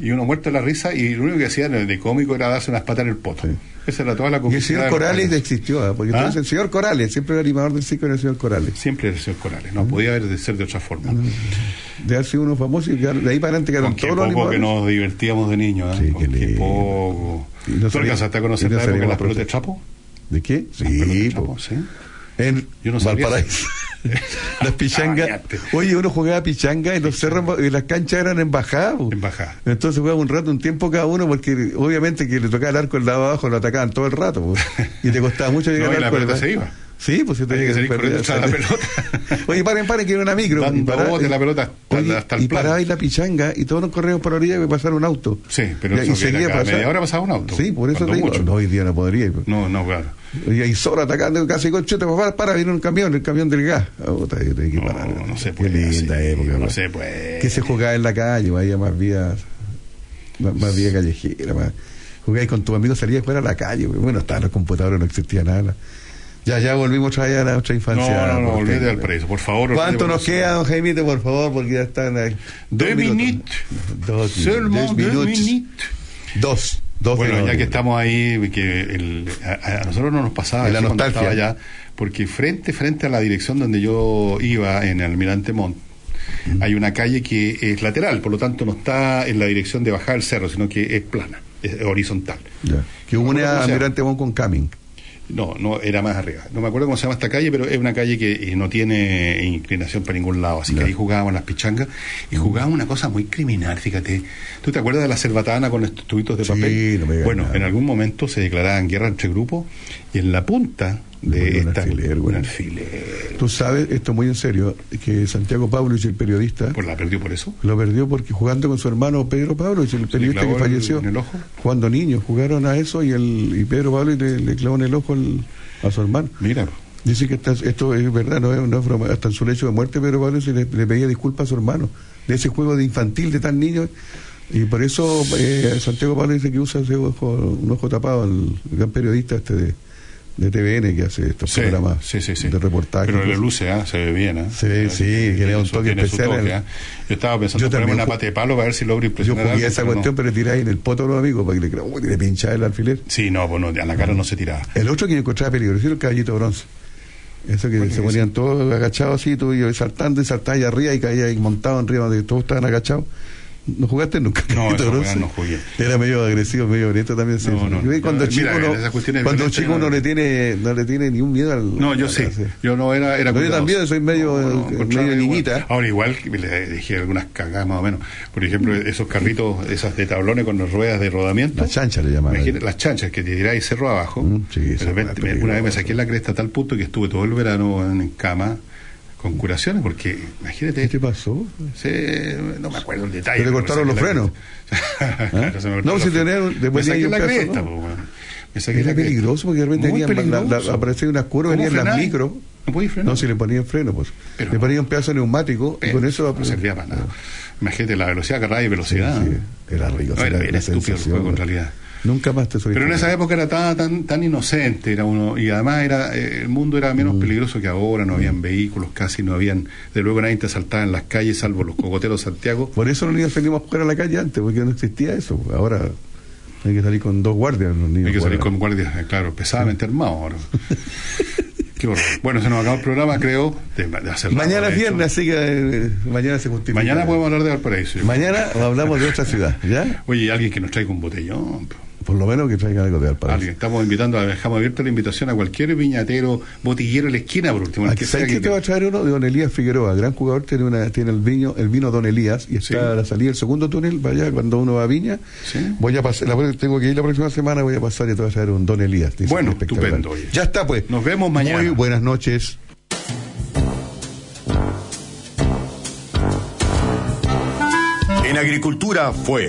Y uno muerto de la risa y lo único que hacían de cómico era darse unas patas en el poto. Esa era toda la Y el señor los Corales existió, ¿ah? porque ¿Ah? entonces el señor Corales, siempre el animador del circo era el señor Corales. Siempre era el señor Corales, no podía haber de ser de otra forma. De haber sido uno famoso y de ahí para adelante quedaron todos los poco que animadores. nos divertíamos de niños, ¿eh? Con qué poco. ¿Tú alcanzaste a conocer la época de las pelotas de trapo? ¿De qué? Pelotas de Sí, trapo, po. sí. En Yo no Valparaíso. las pichangas. Oye, uno jugaba pichanga y los cerros y las canchas eran embajadas. Embajada. Entonces jugaba un rato, un tiempo cada uno, porque obviamente que le tocaba el arco el lado abajo, lo atacaban todo el rato. po. Y te costaba mucho llegar No, al la arco, ¿verdad? se iba. Sí, pues si Tenía que salir corriendo la pelota. Oye, paren, paren, que era una micro. Dando y paraba- bote la pelota hasta, Oye, hasta el y paraba la pichanga y todos nos corríamos por la orilla y pasar un auto. Sí, pero Y- eso y que seguía pasando. media hora pasaba un auto. Sí, por eso te digo. No, hoy día no podría. No, no, claro. Y ahí solo atacando casi con chute, papá, para, viene un camión, el camión del gas. Que parar. No, no se Qué puede. linda así, época. No ¿no? se puede. Que se jugaba en la calle, había más vía, más, más vía callejera, más. Jugáis con tus amigos, salías fuera a la calle. Bueno, estaban los computadores, no existía nada. Ya, ya volvimos otra vez a nuestra infancia. No, no, no, favor. del preso, por favor. ¿Cuánto nos queda, don Jaimito, por favor? Porque ya están. Deux minutos. Dos, dos minutos. Dos. Bueno, de ya que estamos ahí, que el- a, a nosotros no nos pasaba la nostalgia. allá, porque frente frente a la dirección donde yo iba en Almirante Montt, hay una calle que es lateral, por lo tanto no está en la dirección de bajar el cerro, sino que es plana, es horizontal. Ya. Que une ¿Cómo se a? Almirante Bon con Camin. No, no, era más arriba. No me acuerdo cómo se llama esta calle, pero es una calle que eh, no tiene inclinación para ningún lado. Así que ahí jugábamos las pichangas y jugábamos una cosa muy criminal, fíjate. ¿Tú te acuerdas de la cerbatana con estos tubitos de Sí, papel? no me bueno, nada. en algún momento se declaraban guerra entre grupos y en la punta de esta... un alfiler. Tú sabes, esto muy en serio, que Santiago Pavlovich, el periodista, ¿Pues la perdió por eso? lo perdió porque jugando con su hermano Pedro Pavlovich, el periodista que el- falleció, en el ojo? cuando niños jugaron a eso y el y Pedro Pavlovich le, le clavó en el ojo al- a su hermano. Mira. Dice que esta- esto es verdad, no es, es broma. Hasta en su lecho de muerte Pedro Pavlovich le, le pedía disculpas a su hermano de ese juego de infantil de tan niño. Y por eso eh, Santiago Pablo dice que usa ese ojo, un ojo tapado, el gran periodista este de, de TVN que hace estos Sí, programas sí, sí, sí. de reportaje. Pero le luce, ¿ah? se ve bien. ¿ah? Sí, sí, que le da un toque tiene especial. toque, ¿ah? Yo estaba pensando Yo también una pata de palo para ver si logro Yo impresionar a jugué esa pero no. cuestión, pero tiráis en el poto a los amigos para que le uy, le pincháis el alfiler. Sí, no, pues no, a la cara no se tiraba. El otro que yo encontraba peligroso era el caballito bronce. Eso que se ponían todos agachados así, tú ibas saltando y saltabas ahí arriba y caías ahí montado arriba de todos estaban agachados. ¿No jugaste nunca? No, no jugué. Era medio agresivo, medio violento también. sí. No, no, Yo cuando no, chico, mira, cuando violentas chico no- le tiene, no le tiene ni un miedo al. No, yo sí. Yo no era, era No, yo también soy medio, No, no, medio encontraba igual. niñita. Ahora igual le dije algunas cagadas más o menos. Por ejemplo, esos carritos, esas de tablones con las ruedas de rodamiento. Las chanchas le llamaban. Las chanchas que te tiráis cerro abajo. sí, De esa repente, una vez me saqué la cresta a tal punto que estuve todo el verano en cama con curaciones, porque imagínate. ¿Qué te pasó? Sí, no me acuerdo el detalle. ¿Te le cortaron los frenos? se me No, si frenos. tenés- Me después saqué la cresta. Me saqué Era la peligroso porque de repente Muy venían, la, la, peligroso. aparecía una curva, ¿Cómo venían las micros. ¿No podéis frenar? No, si le ponían freno, pues. Pero le ponían un pedazo neumático y con eso no servía para nada. Imagínate la velocidad, carrera y velocidad. Sí, sí. Era rico. No, era bien estúpido el juego en realidad. Nunca más te. Pero en esa época era tan, tan, tan inocente, era uno, y además era, eh, el mundo era Mm. menos peligroso que ahora, no habían vehículos casi, no habían, de luego nadie te asaltaba en las calles, salvo los cocoteros de Santiago. Por eso los niños salíamos a jugar a la calle antes, porque no existía eso. Ahora hay que salir con dos guardias los niños. Hay que salir con guardias, eh, claro, pesadamente armados ahora. Bueno, se nos acabó el programa, creo, de, de hacer Mañana es viernes, así que eh, mañana se justifica. Mañana podemos hablar de Valparaíso. Mañana hablamos de otra ciudad, ¿ya? Oye, alguien que nos traiga un botellón. Por lo menos que traigan algo de Valparaíso. Alguien. Estamos invitando, dejamos abierta la invitación a cualquier viñatero, botillero de la esquina, por último. Aquí, que ¿Sabes que- qué te va a traer uno? De Don Elías Figueroa, gran jugador, tiene una tiene el vino, el vino Don Elías, y está a la salida del segundo túnel, vaya, cuando uno va a Viña, voy a pasar, la- tengo que ir la próxima semana, voy a pasar y te va a traer un Don Elías. Dice Bueno, estupendo, oye. Ya está, pues. Nos vemos mañana. Muy buenas noches. En agricultura fue